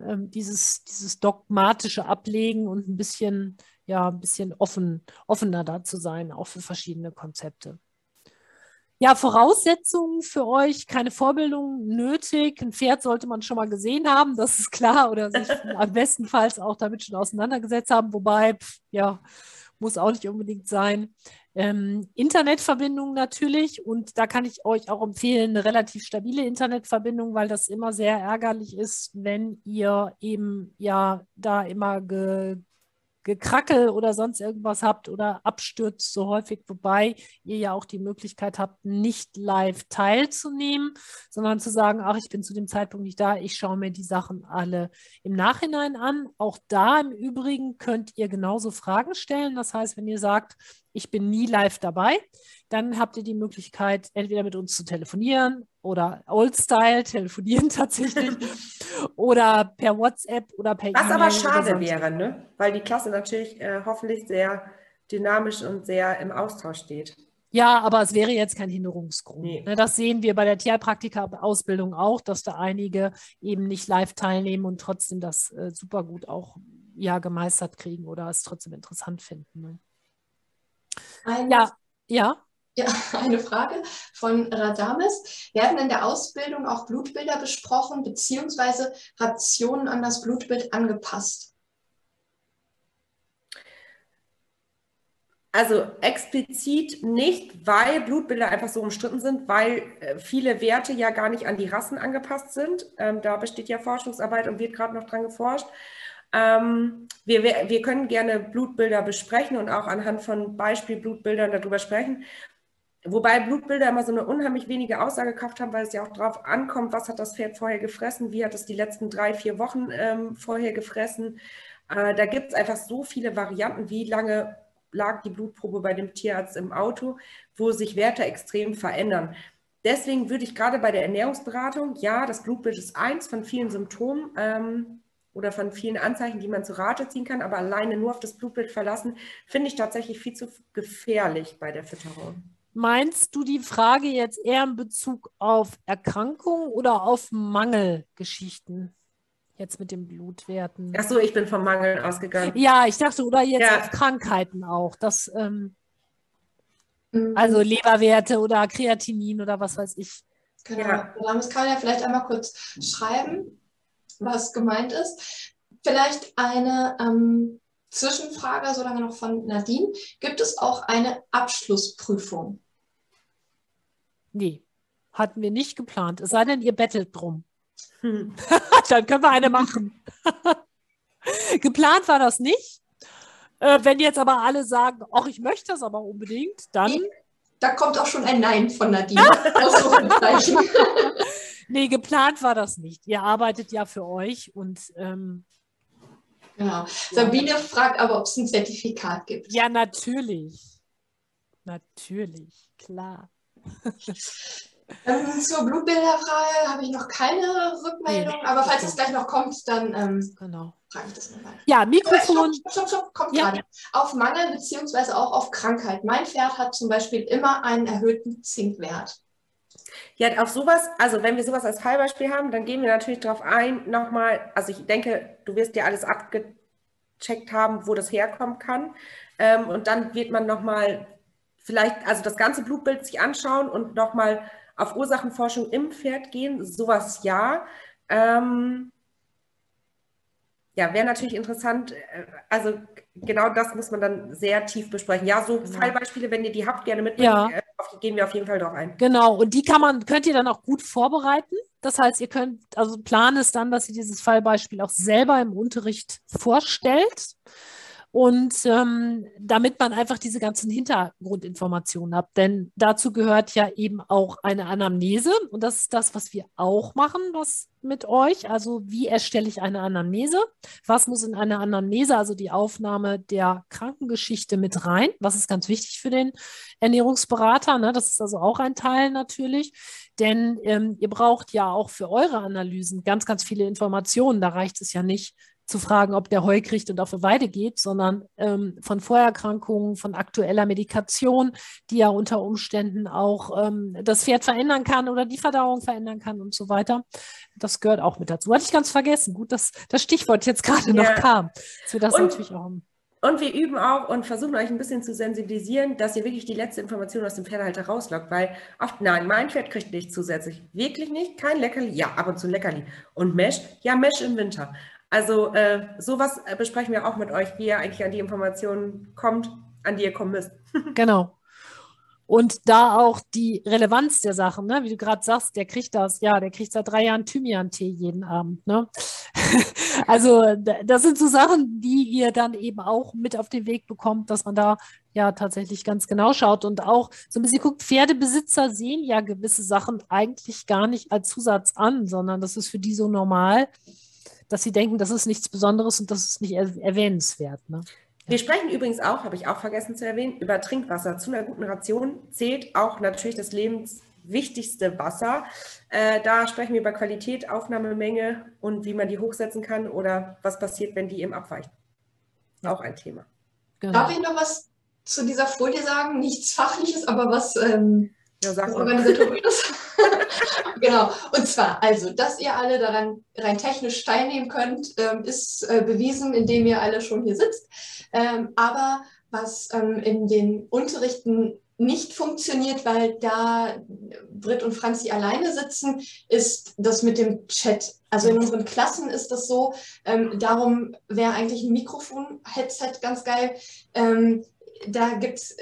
Ähm, dieses, dieses dogmatische Ablegen und ein bisschen, ja, ein bisschen offen, offener da zu sein, auch für verschiedene Konzepte. Ja, Voraussetzungen für euch, keine Vorbildung nötig. Ein Pferd sollte man schon mal gesehen haben, das ist klar, oder sich am bestenfalls auch damit schon auseinandergesetzt haben, wobei, pff, ja, muss auch nicht unbedingt sein. Ähm, Internetverbindung natürlich und da kann ich euch auch empfehlen, eine relativ stabile Internetverbindung, weil das immer sehr ärgerlich ist, wenn ihr eben ja da immer ge Gekrackel oder sonst irgendwas habt oder abstürzt so häufig, wobei ihr ja auch die Möglichkeit habt, nicht live teilzunehmen, sondern zu sagen, ach, ich bin zu dem Zeitpunkt nicht da, ich schaue mir die Sachen alle im Nachhinein an. Auch da im Übrigen könnt ihr genauso Fragen stellen. Das heißt, wenn ihr sagt, ich bin nie live dabei, dann habt ihr die Möglichkeit, entweder mit uns zu telefonieren oder Old-Style, telefonieren tatsächlich, oder per WhatsApp oder per. Was aber schade wäre, ne? weil die Klasse natürlich äh, hoffentlich sehr dynamisch und sehr im Austausch steht. Ja, aber es wäre jetzt kein Hinderungsgrund. Nee. Ne, das sehen wir bei der Tierpraktika-Ausbildung auch, dass da einige eben nicht live teilnehmen und trotzdem das äh, super gut auch ja, gemeistert kriegen oder es trotzdem interessant finden. Ne? Eine, ja, ja. Ja, eine Frage von Radames. Werden in der Ausbildung auch Blutbilder besprochen beziehungsweise Rationen an das Blutbild angepasst? Also explizit nicht, weil Blutbilder einfach so umstritten sind, weil äh, viele Werte ja gar nicht an die Rassen angepasst sind. Ähm, da besteht ja Forschungsarbeit und wird gerade noch dran geforscht. Ähm, wir, wir können gerne Blutbilder besprechen und auch anhand von Beispielblutbildern darüber sprechen. Wobei Blutbilder immer so eine unheimlich wenige Aussagekraft haben, weil es ja auch darauf ankommt, was hat das Pferd vorher gefressen, wie hat es die letzten drei, vier Wochen ähm, vorher gefressen. Äh, da gibt es einfach so viele Varianten, wie lange lag die Blutprobe bei dem Tierarzt im Auto, wo sich Werte extrem verändern. Deswegen würde ich gerade bei der Ernährungsberatung, ja, das Blutbild ist eins von vielen Symptomen. Ähm, oder von vielen Anzeichen, die man zu Rate ziehen kann, aber alleine nur auf das Blutbild verlassen, finde ich tatsächlich viel zu gefährlich bei der Fütterung. Meinst du die Frage jetzt eher in Bezug auf Erkrankungen oder auf Mangelgeschichten? Jetzt mit den Blutwerten. Ach so, ich bin vom Mangel ausgegangen. Ja, ich dachte, oder jetzt ja. auf Krankheiten auch. Das, ähm, mhm. Also Leberwerte oder Kreatinin oder was weiß ich. Genau. Ja. Das kann ja vielleicht einmal kurz schreiben was gemeint ist. Vielleicht eine ähm, Zwischenfrage, solange noch von Nadine. Gibt es auch eine Abschlussprüfung? Nee, hatten wir nicht geplant. Es sei denn, ihr bettelt drum. Hm. Dann können wir eine machen. geplant war das nicht. Äh, wenn jetzt aber alle sagen, ach, ich möchte das aber unbedingt, dann. Da kommt auch schon ein Nein von Nadine. Nee, geplant war das nicht. Ihr arbeitet ja für euch und ähm, Genau. Sabine ja. fragt aber, ob es ein Zertifikat gibt. Ja, natürlich. Natürlich, klar. Ähm, zur Blutbilderfrage habe ich noch keine Rückmeldung, nee, aber falls es gleich noch kommt, dann ähm, genau. frage ich das nochmal. Ja, Mikrofon. Stopp, stopp, stopp, kommt ja. gerade. Auf Mangel beziehungsweise auch auf Krankheit. Mein Pferd hat zum Beispiel immer einen erhöhten Zinkwert. Ja, auf sowas, also wenn wir sowas als Fallbeispiel haben, dann gehen wir natürlich darauf ein, nochmal, also ich denke, du wirst dir alles abgecheckt haben, wo das herkommen kann. Ähm, und dann wird man nochmal vielleicht, also das ganze Blutbild sich anschauen und nochmal auf Ursachenforschung im Pferd gehen, sowas ja. Ähm, ja, wäre natürlich interessant. Äh, also genau das muss man dann sehr tief besprechen. Ja, so. Fallbeispiele, wenn ihr die habt, gerne mitbringen. Ja. Gehen wir auf jeden Fall doch ein. Genau, und die kann man, könnt ihr dann auch gut vorbereiten. Das heißt, ihr könnt, also plan es dann, dass ihr dieses Fallbeispiel auch selber im Unterricht vorstellt und ähm, damit man einfach diese ganzen Hintergrundinformationen hat. Denn dazu gehört ja eben auch eine Anamnese und das ist das, was wir auch machen, was mit euch. Also wie erstelle ich eine Anamnese? Was muss in eine Anamnese, also die Aufnahme der Krankengeschichte mit rein? Was ist ganz wichtig für den Ernährungsberater? Ne? Das ist also auch ein Teil natürlich. Denn ähm, ihr braucht ja auch für eure Analysen ganz, ganz viele Informationen. Da reicht es ja nicht, zu fragen, ob der Heu kriegt und auf eine Weide geht, sondern ähm, von Vorerkrankungen, von aktueller Medikation, die ja unter Umständen auch ähm, das Pferd verändern kann oder die Verdauung verändern kann und so weiter. Das gehört auch mit dazu. Hatte ich ganz vergessen. Gut, dass das Stichwort jetzt gerade ja. noch kam. Wir das und, natürlich auch. Und wir üben auch und versuchen euch ein bisschen zu sensibilisieren, dass ihr wirklich die letzte Information aus dem Pferdehalter rauslockt, weil oft, nein, mein Pferd kriegt nichts zusätzlich. Wirklich nicht? Kein Leckerli? Ja, ab und zu Leckerli. Und Mesh? Ja, Mesh im Winter. Also äh, sowas äh, besprechen wir auch mit euch, wie ihr eigentlich an die Informationen kommt, an die ihr kommen müsst. genau. Und da auch die Relevanz der Sachen, ne? wie du gerade sagst, der kriegt das, ja, der kriegt seit drei Jahren Thymian-Tee jeden Abend. Ne? also das sind so Sachen, die ihr dann eben auch mit auf den Weg bekommt, dass man da ja tatsächlich ganz genau schaut und auch so ein bisschen guckt, Pferdebesitzer sehen ja gewisse Sachen eigentlich gar nicht als Zusatz an, sondern das ist für die so normal dass sie denken, das ist nichts Besonderes und das ist nicht erwähnenswert. Ne? Wir sprechen übrigens auch, habe ich auch vergessen zu erwähnen, über Trinkwasser. Zu einer guten Ration zählt auch natürlich das lebenswichtigste Wasser. Äh, da sprechen wir über Qualität, Aufnahmemenge und wie man die hochsetzen kann oder was passiert, wenn die eben abweichen. Auch ein Thema. Genau. Darf ich noch was zu dieser Folie sagen? Nichts Fachliches, aber was ähm, ja, sag organisatorisches. genau. Und zwar, also, dass ihr alle daran rein technisch teilnehmen könnt, ähm, ist äh, bewiesen, indem ihr alle schon hier sitzt. Ähm, aber was ähm, in den Unterrichten nicht funktioniert, weil da Britt und Franzi alleine sitzen, ist das mit dem Chat. Also in unseren Klassen ist das so. Ähm, darum wäre eigentlich ein Mikrofon-Headset ganz geil. Ähm, da gibt es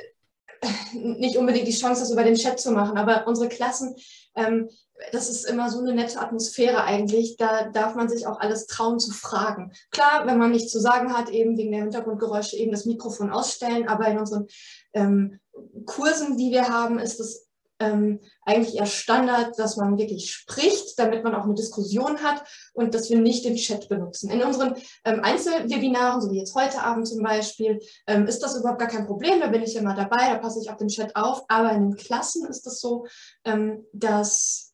nicht unbedingt die Chance, das über den Chat zu machen, aber unsere Klassen, ähm, das ist immer so eine nette Atmosphäre eigentlich. Da darf man sich auch alles trauen zu fragen. Klar, wenn man nichts zu sagen hat, eben wegen der Hintergrundgeräusche eben das Mikrofon ausstellen, aber in unseren ähm, Kursen, die wir haben, ist es ähm, eigentlich eher Standard, dass man wirklich spricht, damit man auch eine Diskussion hat und dass wir nicht den Chat benutzen. In unseren ähm, Einzelwebinaren, so wie jetzt heute Abend zum Beispiel, ähm, ist das überhaupt gar kein Problem. Da bin ich immer dabei, da passe ich auf den Chat auf. Aber in den Klassen ist es das so, ähm, dass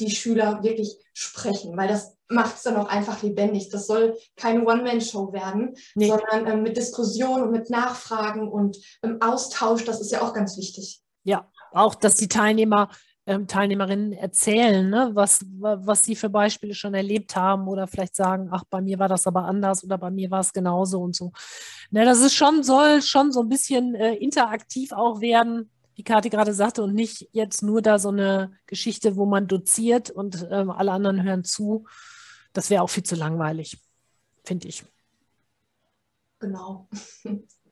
die Schüler wirklich sprechen, weil das macht es dann auch einfach lebendig. Das soll keine One-Man-Show werden, nee. sondern ähm, mit Diskussion und mit Nachfragen und ähm, Austausch, das ist ja auch ganz wichtig. Ja, auch, dass die Teilnehmer, ähm, Teilnehmerinnen erzählen, ne, was, was sie für Beispiele schon erlebt haben oder vielleicht sagen, ach, bei mir war das aber anders oder bei mir war es genauso und so. Ne, das ist schon, soll schon so ein bisschen äh, interaktiv auch werden, wie Kathi gerade sagte, und nicht jetzt nur da so eine Geschichte, wo man doziert und ähm, alle anderen hören zu. Das wäre auch viel zu langweilig, finde ich. Genau.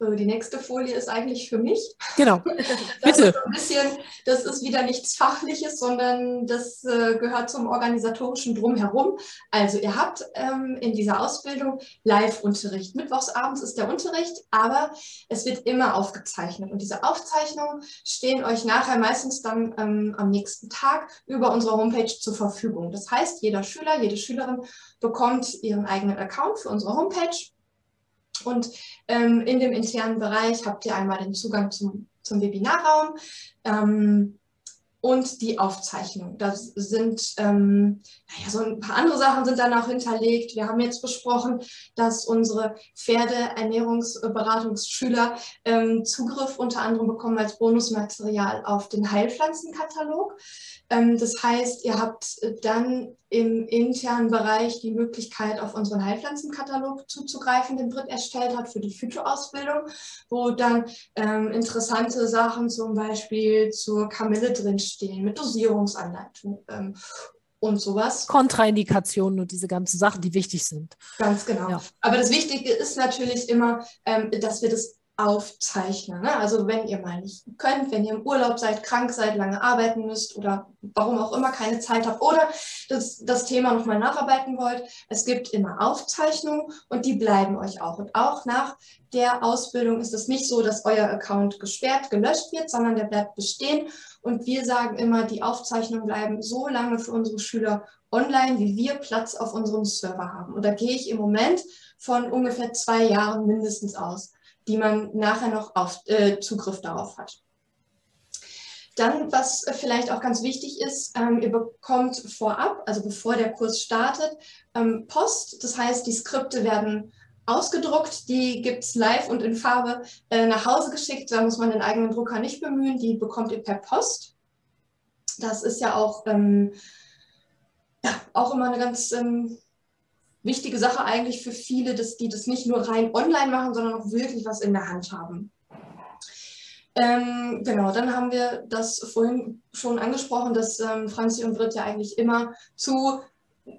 Die nächste Folie ist eigentlich für mich. Genau. Das Bitte. Ist ein bisschen, das ist wieder nichts Fachliches, sondern das äh, gehört zum organisatorischen Drumherum. Also ihr habt ähm, in dieser Ausbildung Live-Unterricht. Mittwochsabends ist der Unterricht, aber es wird immer aufgezeichnet. Und diese Aufzeichnungen stehen euch nachher meistens dann ähm, am nächsten Tag über unsere Homepage zur Verfügung. Das heißt, jeder Schüler, jede Schülerin bekommt ihren eigenen Account für unsere Homepage und ähm, in dem internen Bereich habt ihr einmal den Zugang zum, zum Webinarraum ähm, und die Aufzeichnung. Das sind, ähm, naja, so ein paar andere Sachen sind dann auch hinterlegt. Wir haben jetzt besprochen, dass unsere Pferdeernährungsberatungsschüler ähm, Zugriff unter anderem bekommen als Bonusmaterial auf den Heilpflanzenkatalog. Ähm, das heißt, ihr habt äh, dann im internen Bereich die Möglichkeit, auf unseren Heilpflanzenkatalog zuzugreifen, den Brit erstellt hat für die Phytoausbildung, wo dann ähm, interessante Sachen zum Beispiel zur Kamille drinstehen, mit Dosierungsanleitung ähm, und sowas. Kontraindikationen und diese ganzen Sachen, die wichtig sind. Ganz genau. Ja. Aber das Wichtige ist natürlich immer, ähm, dass wir das aufzeichnen. Ne? Also wenn ihr mal nicht könnt, wenn ihr im Urlaub seid, krank seid, lange arbeiten müsst oder warum auch immer keine Zeit habt oder das, das Thema nochmal nacharbeiten wollt, es gibt immer Aufzeichnungen und die bleiben euch auch. Und auch nach der Ausbildung ist es nicht so, dass euer Account gesperrt, gelöscht wird, sondern der bleibt bestehen. Und wir sagen immer, die Aufzeichnungen bleiben so lange für unsere Schüler online, wie wir Platz auf unserem Server haben. Und da gehe ich im Moment von ungefähr zwei Jahren mindestens aus die man nachher noch auf, äh, Zugriff darauf hat. Dann, was vielleicht auch ganz wichtig ist, ähm, ihr bekommt vorab, also bevor der Kurs startet, ähm, Post. Das heißt, die Skripte werden ausgedruckt, die gibt es live und in Farbe äh, nach Hause geschickt. Da muss man den eigenen Drucker nicht bemühen, die bekommt ihr per Post. Das ist ja auch, ähm, ja, auch immer eine ganz ähm, wichtige Sache eigentlich für viele, dass die das nicht nur rein online machen, sondern auch wirklich was in der Hand haben. Ähm, genau, dann haben wir das vorhin schon angesprochen, dass ähm, Franzi und Britt ja eigentlich immer zu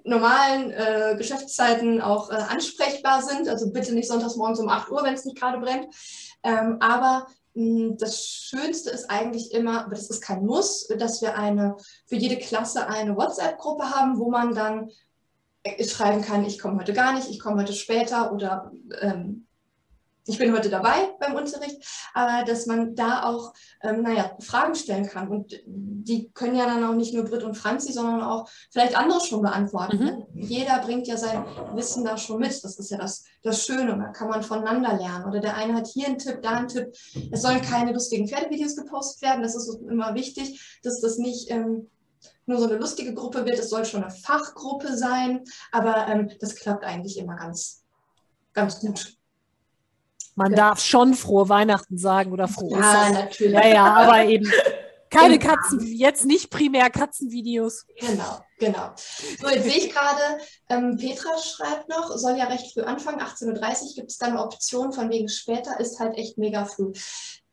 normalen äh, Geschäftszeiten auch äh, ansprechbar sind. Also bitte nicht sonntags morgens um 8 Uhr, wenn es nicht gerade brennt. Ähm, aber mh, das Schönste ist eigentlich immer, aber das ist kein Muss, dass wir eine für jede Klasse eine WhatsApp-Gruppe haben, wo man dann schreiben kann, ich komme heute gar nicht, ich komme heute später oder ähm, ich bin heute dabei beim Unterricht, aber dass man da auch, ähm, naja, Fragen stellen kann. Und die können ja dann auch nicht nur Britt und Franzi, sondern auch vielleicht andere schon beantworten. Mhm. Jeder bringt ja sein Wissen da schon mit. Das ist ja das, das Schöne. Da kann man voneinander lernen. Oder der eine hat hier einen Tipp, da einen Tipp. Es sollen keine lustigen Pferdevideos gepostet werden. Das ist immer wichtig, dass das nicht ähm, nur so eine lustige Gruppe wird. Es soll schon eine Fachgruppe sein, aber ähm, das klappt eigentlich immer ganz, ganz gut. Man ja. darf schon frohe Weihnachten sagen oder frohe Ja, Ostern. natürlich. Ja, ja, aber eben keine Katzen, jetzt nicht primär Katzenvideos. Genau, genau. So, jetzt sehe ich gerade, ähm, Petra schreibt noch, soll ja recht früh anfangen, 18.30 Uhr gibt es dann eine Option von wegen später, ist halt echt mega früh.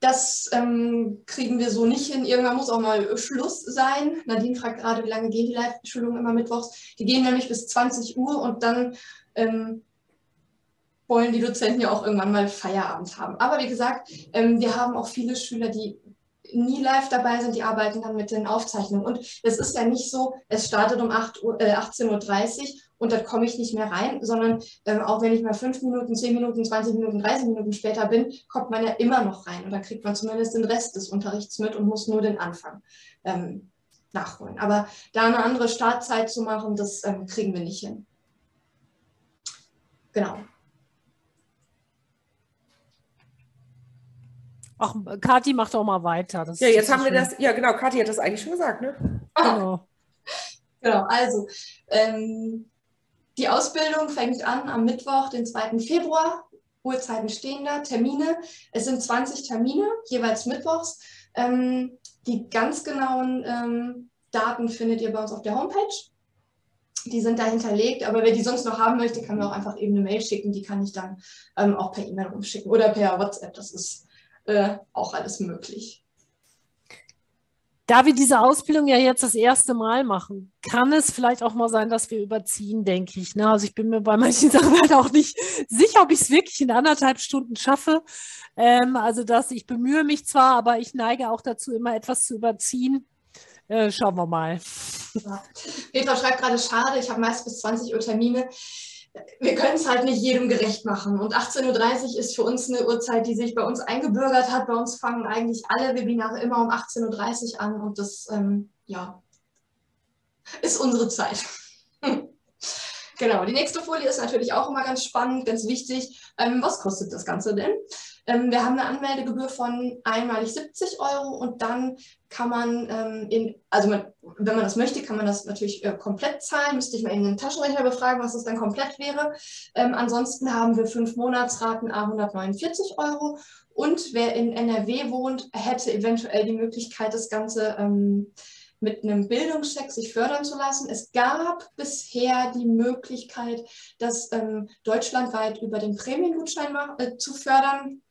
Das ähm, kriegen wir so nicht hin. Irgendwann muss auch mal Schluss sein. Nadine fragt gerade, wie lange gehen die Live-Schulungen immer mittwochs? Die gehen nämlich bis 20 Uhr und dann ähm, wollen die Dozenten ja auch irgendwann mal Feierabend haben. Aber wie gesagt, ähm, wir haben auch viele Schüler, die nie live dabei sind, die arbeiten dann mit den Aufzeichnungen. Und es ist ja nicht so, es startet um 8 Uhr, äh, 18.30 Uhr und dann komme ich nicht mehr rein, sondern ähm, auch wenn ich mal fünf Minuten, zehn Minuten, 20 Minuten, 30 Minuten später bin, kommt man ja immer noch rein und dann kriegt man zumindest den Rest des Unterrichts mit und muss nur den Anfang ähm, nachholen. Aber da eine andere Startzeit zu machen, das ähm, kriegen wir nicht hin. Genau. Ach, Kathi macht auch mal weiter. Das ja, jetzt haben wir schön. das, ja genau, Kathi hat das eigentlich schon gesagt, ne? Genau. genau, also ähm, die Ausbildung fängt an am Mittwoch, den 2. Februar. Uhrzeiten stehen da, Termine. Es sind 20 Termine, jeweils mittwochs. Ähm, die ganz genauen ähm, Daten findet ihr bei uns auf der Homepage. Die sind da hinterlegt, aber wer die sonst noch haben möchte, kann mir auch einfach eben eine Mail schicken. Die kann ich dann ähm, auch per E-Mail rumschicken oder per WhatsApp. Das ist äh, auch alles möglich. Da wir diese Ausbildung ja jetzt das erste Mal machen, kann es vielleicht auch mal sein, dass wir überziehen, denke ich. Ne? Also ich bin mir bei manchen Sachen halt auch nicht sicher, ob ich es wirklich in anderthalb Stunden schaffe. Ähm, also dass ich bemühe mich zwar, aber ich neige auch dazu, immer etwas zu überziehen. Äh, schauen wir mal. Ja. Petra schreibt gerade, schade, ich habe meist bis 20 Uhr Termine wir können es halt nicht jedem gerecht machen. Und 18.30 Uhr ist für uns eine Uhrzeit, die sich bei uns eingebürgert hat. Bei uns fangen eigentlich alle Webinare immer um 18.30 Uhr an und das ähm, ja, ist unsere Zeit. genau, die nächste Folie ist natürlich auch immer ganz spannend, ganz wichtig. Ähm, was kostet das Ganze denn? Ähm, wir haben eine Anmeldegebühr von einmalig 70 Euro und dann kann man, ähm, in, also man, wenn man das möchte, kann man das natürlich äh, komplett zahlen. Müsste ich mal in den Taschenrechner befragen, was das dann komplett wäre. Ähm, ansonsten haben wir fünf Monatsraten A 149 Euro. Und wer in NRW wohnt, hätte eventuell die Möglichkeit, das Ganze ähm, mit einem Bildungscheck sich fördern zu lassen. Es gab bisher die Möglichkeit, das ähm, deutschlandweit über den Prämiengutschein äh, zu fördern.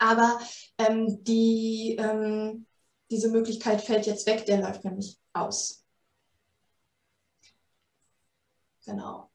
Aber ähm, die, ähm, diese Möglichkeit fällt jetzt weg, der läuft nämlich aus. Genau.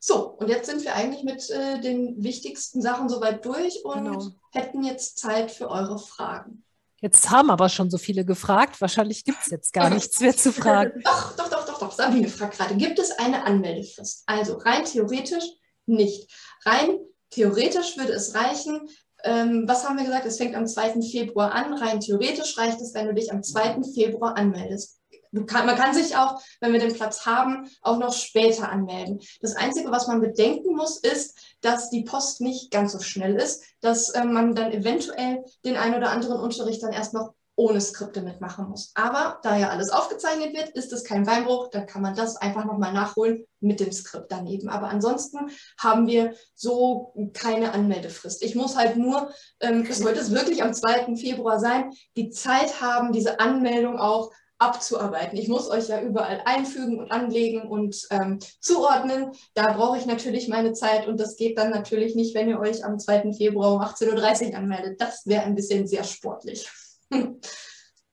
So, und jetzt sind wir eigentlich mit äh, den wichtigsten Sachen soweit durch und genau. hätten jetzt Zeit für eure Fragen. Jetzt haben aber schon so viele gefragt. Wahrscheinlich gibt es jetzt gar nichts mehr zu fragen. Doch, doch, doch, doch, doch. Sabine fragt gerade, gibt es eine Anmeldefrist? Also rein theoretisch nicht. Rein theoretisch würde es reichen, ähm, was haben wir gesagt? Es fängt am 2. Februar an. Rein theoretisch reicht es, wenn du dich am 2. Februar anmeldest. Kann, man kann sich auch, wenn wir den Platz haben, auch noch später anmelden. Das Einzige, was man bedenken muss, ist, dass die Post nicht ganz so schnell ist, dass äh, man dann eventuell den ein oder anderen Unterricht dann erst noch ohne Skripte mitmachen muss. Aber da ja alles aufgezeichnet wird, ist es kein Beinbruch, dann kann man das einfach nochmal nachholen mit dem Skript daneben. Aber ansonsten haben wir so keine Anmeldefrist. Ich muss halt nur, ähm, es sollte es wirklich am 2. Februar sein, die Zeit haben, diese Anmeldung auch abzuarbeiten. Ich muss euch ja überall einfügen und anlegen und ähm, zuordnen. Da brauche ich natürlich meine Zeit und das geht dann natürlich nicht, wenn ihr euch am 2. Februar um 18.30 Uhr anmeldet. Das wäre ein bisschen sehr sportlich.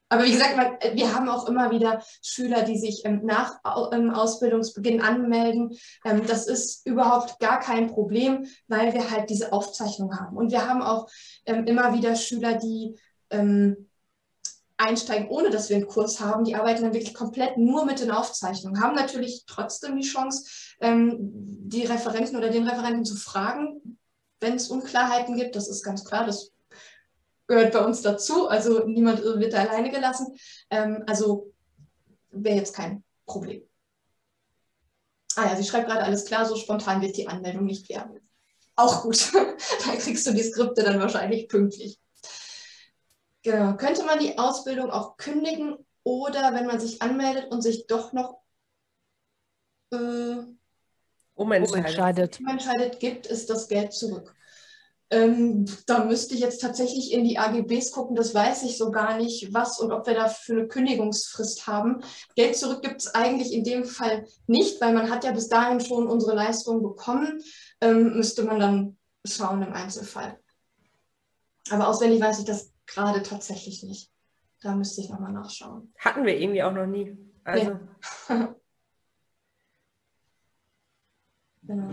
Aber wie gesagt, wir haben auch immer wieder Schüler, die sich ähm, nach ähm, Ausbildungsbeginn anmelden. Ähm, das ist überhaupt gar kein Problem, weil wir halt diese Aufzeichnung haben. Und wir haben auch immer wieder Schüler, die einsteigen, ohne dass wir einen Kurs haben. Die arbeiten dann wirklich komplett nur mit den Aufzeichnungen, haben natürlich trotzdem die Chance, die Referenten oder den Referenten zu fragen, wenn es Unklarheiten gibt. Das ist ganz klar, das gehört bei uns dazu. Also niemand wird da alleine gelassen. Ähm, also wäre jetzt kein Problem. Ah ja, sie schreibt gerade alles klar, so spontan wird die Anmeldung nicht werden. Auch gut. dann kriegst du die Skripte dann wahrscheinlich pünktlich. Genau. Könnte man die Ausbildung auch kündigen oder wenn man sich anmeldet und sich doch noch äh, umentscheidet. umentscheidet, gibt es das Geld zurück. Ähm, da müsste ich jetzt tatsächlich in die AGBs gucken, das weiß ich so gar nicht, was und ob wir da für eine Kündigungsfrist haben. Geld zurück gibt es eigentlich in dem Fall nicht, weil man hat ja bis dahin schon unsere Leistung bekommen, ähm, müsste man dann schauen im Einzelfall. Aber auswendig weiß ich das gerade tatsächlich nicht. Da müsste ich nochmal nachschauen. Hatten wir irgendwie auch noch nie. Also. Nee. genau.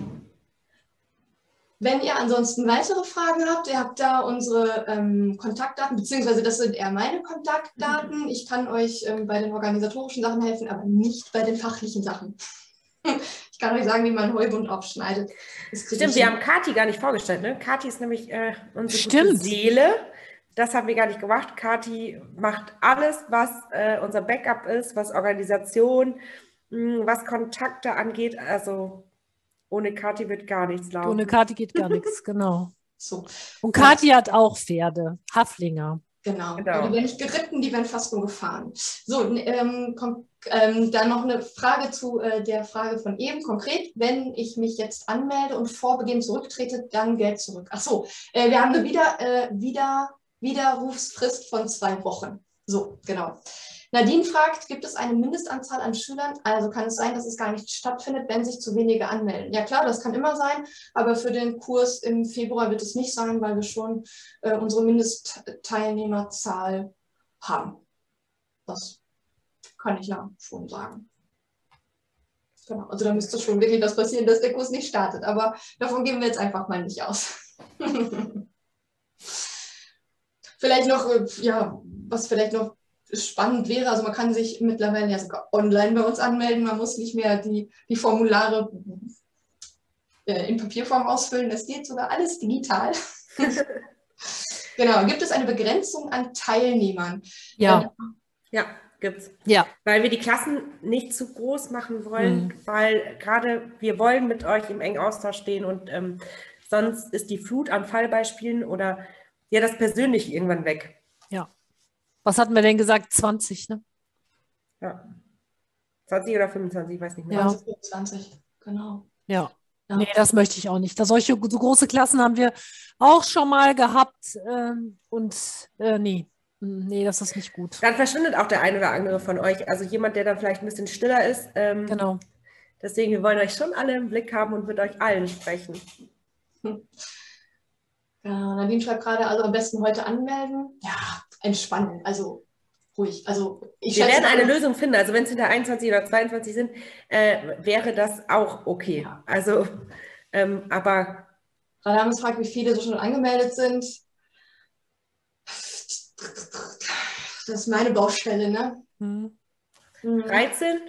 Wenn ihr ansonsten weitere Fragen habt, ihr habt da unsere ähm, Kontaktdaten, beziehungsweise das sind eher meine Kontaktdaten. Ich kann euch ähm, bei den organisatorischen Sachen helfen, aber nicht bei den fachlichen Sachen. ich kann euch sagen, wie man Heubund aufschneidet. Stimmt, wir haben Kati gar nicht vorgestellt. Ne? Kati ist nämlich äh, unsere Seele das haben wir gar nicht gemacht. Kati macht alles, was äh, unser Backup ist, was Organisation, mh, hm, was Kontakte angeht. Also ohne Kati wird gar nichts laufen. Ohne Kati geht gar nichts, genau. So. Und Kati ja. hat auch Pferde, Haflinger. Genau. genau. Die werden nicht geritten, die werden fast nur gefahren. So, ähm, kommt ähm, dann noch eine Frage zu äh, der Frage von eben. Konkret, wenn ich mich jetzt anmelde und vor Beginn zurücktrete, dann Geld zurück. Ach so, äh, wir haben eine wieder, äh, wieder Widerrufsfrist von zwei Wochen. So, genau. Nadine fragt, gibt es eine Mindestanzahl an Schülern? Also kann es sein, dass es gar nicht stattfindet, wenn sich zu wenige anmelden? Ja klar, das kann immer sein, aber für den Kurs im Februar wird es nicht sein, weil wir schon äh, unsere Mindestteilnehmerzahl haben. Das kann ich ja schon sagen. Genau, also da müsste schon wirklich was passieren, dass der Kurs nicht startet, aber davon gehen wir jetzt einfach mal nicht aus. Vielleicht noch, äh, ja, was vielleicht noch spannend wäre, also man kann sich mittlerweile ja sogar online bei uns anmelden, man muss nicht mehr die, die Formulare äh, in Papierform ausfüllen, das geht sogar alles digital. genau, gibt es eine Begrenzung an Teilnehmern? Ja. Ja, gibt es. Ja. Weil wir die Klassen nicht zu groß machen wollen, mhm. weil gerade wir wollen mit euch im engen Austausch stehen und ähm, sonst ist die Flut an Fallbeispielen oder ja das persönlich irgendwann weg. Was hatten wir denn gesagt? 20, ne? Ja. 20 oder 25, ich weiß nicht mehr. Ja. 20, genau. Ja. ja. Nee, das möchte ich auch nicht. Da solche so große Klassen haben wir auch schon mal gehabt ähm, und äh, nee. Hm, nee, das ist nicht gut. Dann verschwindet auch der ein oder andere von euch. Also jemand, der dann vielleicht ein bisschen stiller ist. Ähm, genau. Deswegen, wir wollen euch schon alle im Blick haben und mit euch allen sprechen. Ja, Nadine schreibt gerade, also am besten heute anmelden. Ja, entspannen. Also ruhig. Also ich Wir werden eine Lösung finden. Also wenn es hinter 21 oder 22 sind, äh, wäre das auch okay. Also, ähm, aber. Radames fragt, wie viele so schon angemeldet sind. Das ist meine Baustelle, ne? Hm. 13?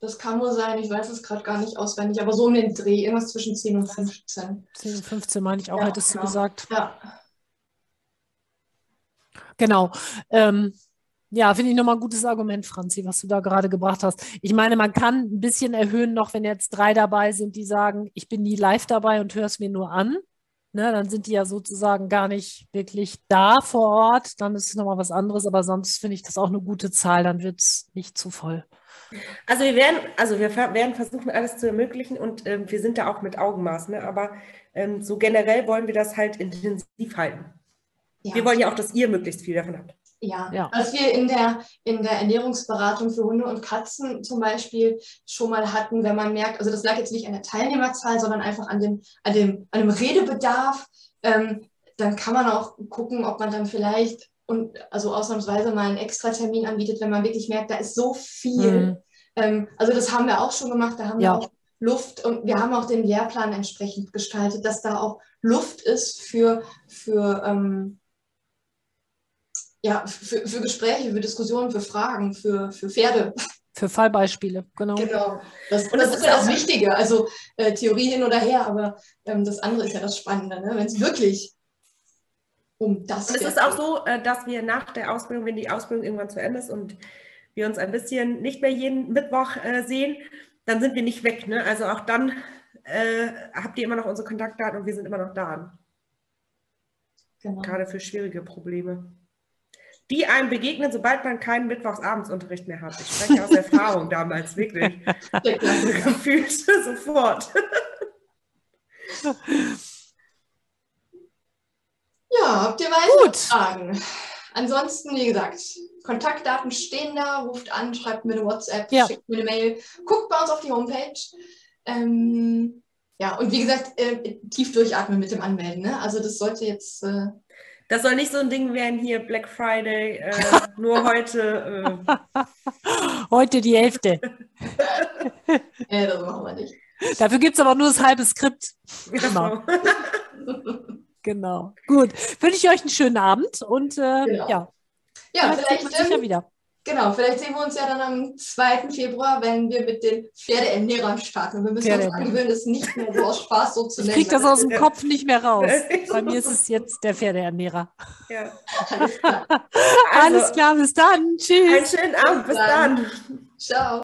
Das kann wohl sein, ich weiß es gerade gar nicht auswendig, aber so um den Dreh, irgendwas zwischen 10 und 15. 10 und 15 meine ich auch, ja, hättest genau. du gesagt. Ja. Genau. Ähm, ja, finde ich nochmal ein gutes Argument, Franzi, was du da gerade gebracht hast. Ich meine, man kann ein bisschen erhöhen noch, wenn jetzt drei dabei sind, die sagen, ich bin nie live dabei und höre es mir nur an. Ne, dann sind die ja sozusagen gar nicht wirklich da vor Ort. Dann ist es nochmal was anderes, aber sonst finde ich das auch eine gute Zahl, dann wird es nicht zu voll. Also wir werden, also wir werden versuchen, alles zu ermöglichen und ähm, wir sind da auch mit Augenmaß, ne? aber ähm, so generell wollen wir das halt intensiv halten. Ja. Wir wollen ja auch, dass ihr möglichst viel davon habt. Ja. ja, was wir in der, in der Ernährungsberatung für Hunde und Katzen zum Beispiel schon mal hatten, wenn man merkt, also das lag jetzt nicht an der Teilnehmerzahl, sondern einfach an dem, an dem, an dem Redebedarf, ähm, dann kann man auch gucken, ob man dann vielleicht und also ausnahmsweise mal einen extra Termin anbietet, wenn man wirklich merkt, da ist so viel. Mhm. Ähm, also das haben wir auch schon gemacht, da haben ja. wir auch Luft und wir haben auch den Lehrplan entsprechend gestaltet, dass da auch Luft ist für, für, ähm, ja, für, für Gespräche, für Diskussionen, für Fragen, für, für Pferde. Für Fallbeispiele, genau. Genau. Das, und das, das ist ja das Wichtige. Also äh, Theorie hin oder her, aber ähm, das andere ist ja das Spannende, ne? wenn es wirklich um das. Und es ist auch so, äh, dass wir nach der Ausbildung, wenn die Ausbildung irgendwann zu Ende ist und wir uns ein bisschen nicht mehr jeden Mittwoch äh, sehen, dann sind wir nicht weg. Ne? Also auch dann äh, habt ihr immer noch unsere Kontaktdaten und wir sind immer noch da. Genau. Gerade für schwierige Probleme. Die einem begegnen, sobald man keinen Mittwochsabendsunterricht mehr hat. Ich spreche aus Erfahrung damals, wirklich. Gefühlt sofort. Ja, habt ihr weitere Gut. Fragen? Ansonsten, wie gesagt, Kontaktdaten stehen da, ruft an, schreibt mir eine WhatsApp, ja. schickt mir eine Mail, guckt bei uns auf die Homepage. Ähm, ja, und wie gesagt, äh, tief durchatmen mit dem Anmelden. Ne? Also das sollte jetzt. Äh, das soll nicht so ein Ding werden hier, Black Friday, äh, nur heute. Äh. Heute die Hälfte. ja, das machen wir nicht. Dafür gibt es aber nur das halbe Skript. Genau. Genau. Gut. Wünsche ich euch einen schönen Abend und äh, genau. ja. Ja, vielleicht, vielleicht ähm, wieder. Genau, vielleicht sehen wir uns ja dann am 2. Februar, wenn wir mit den Pferdeernährern starten. Wir müssen uns angewöhnen, es nicht mehr so aus Spaß so zu nennen. Ich kriege das aus dem Kopf nicht mehr raus. Bei mir ist es jetzt der Pferdeernährer. Ja. Alles klar. Also, Alles klar, bis dann. Tschüss. Einen schönen Abend, bis dann. Ciao.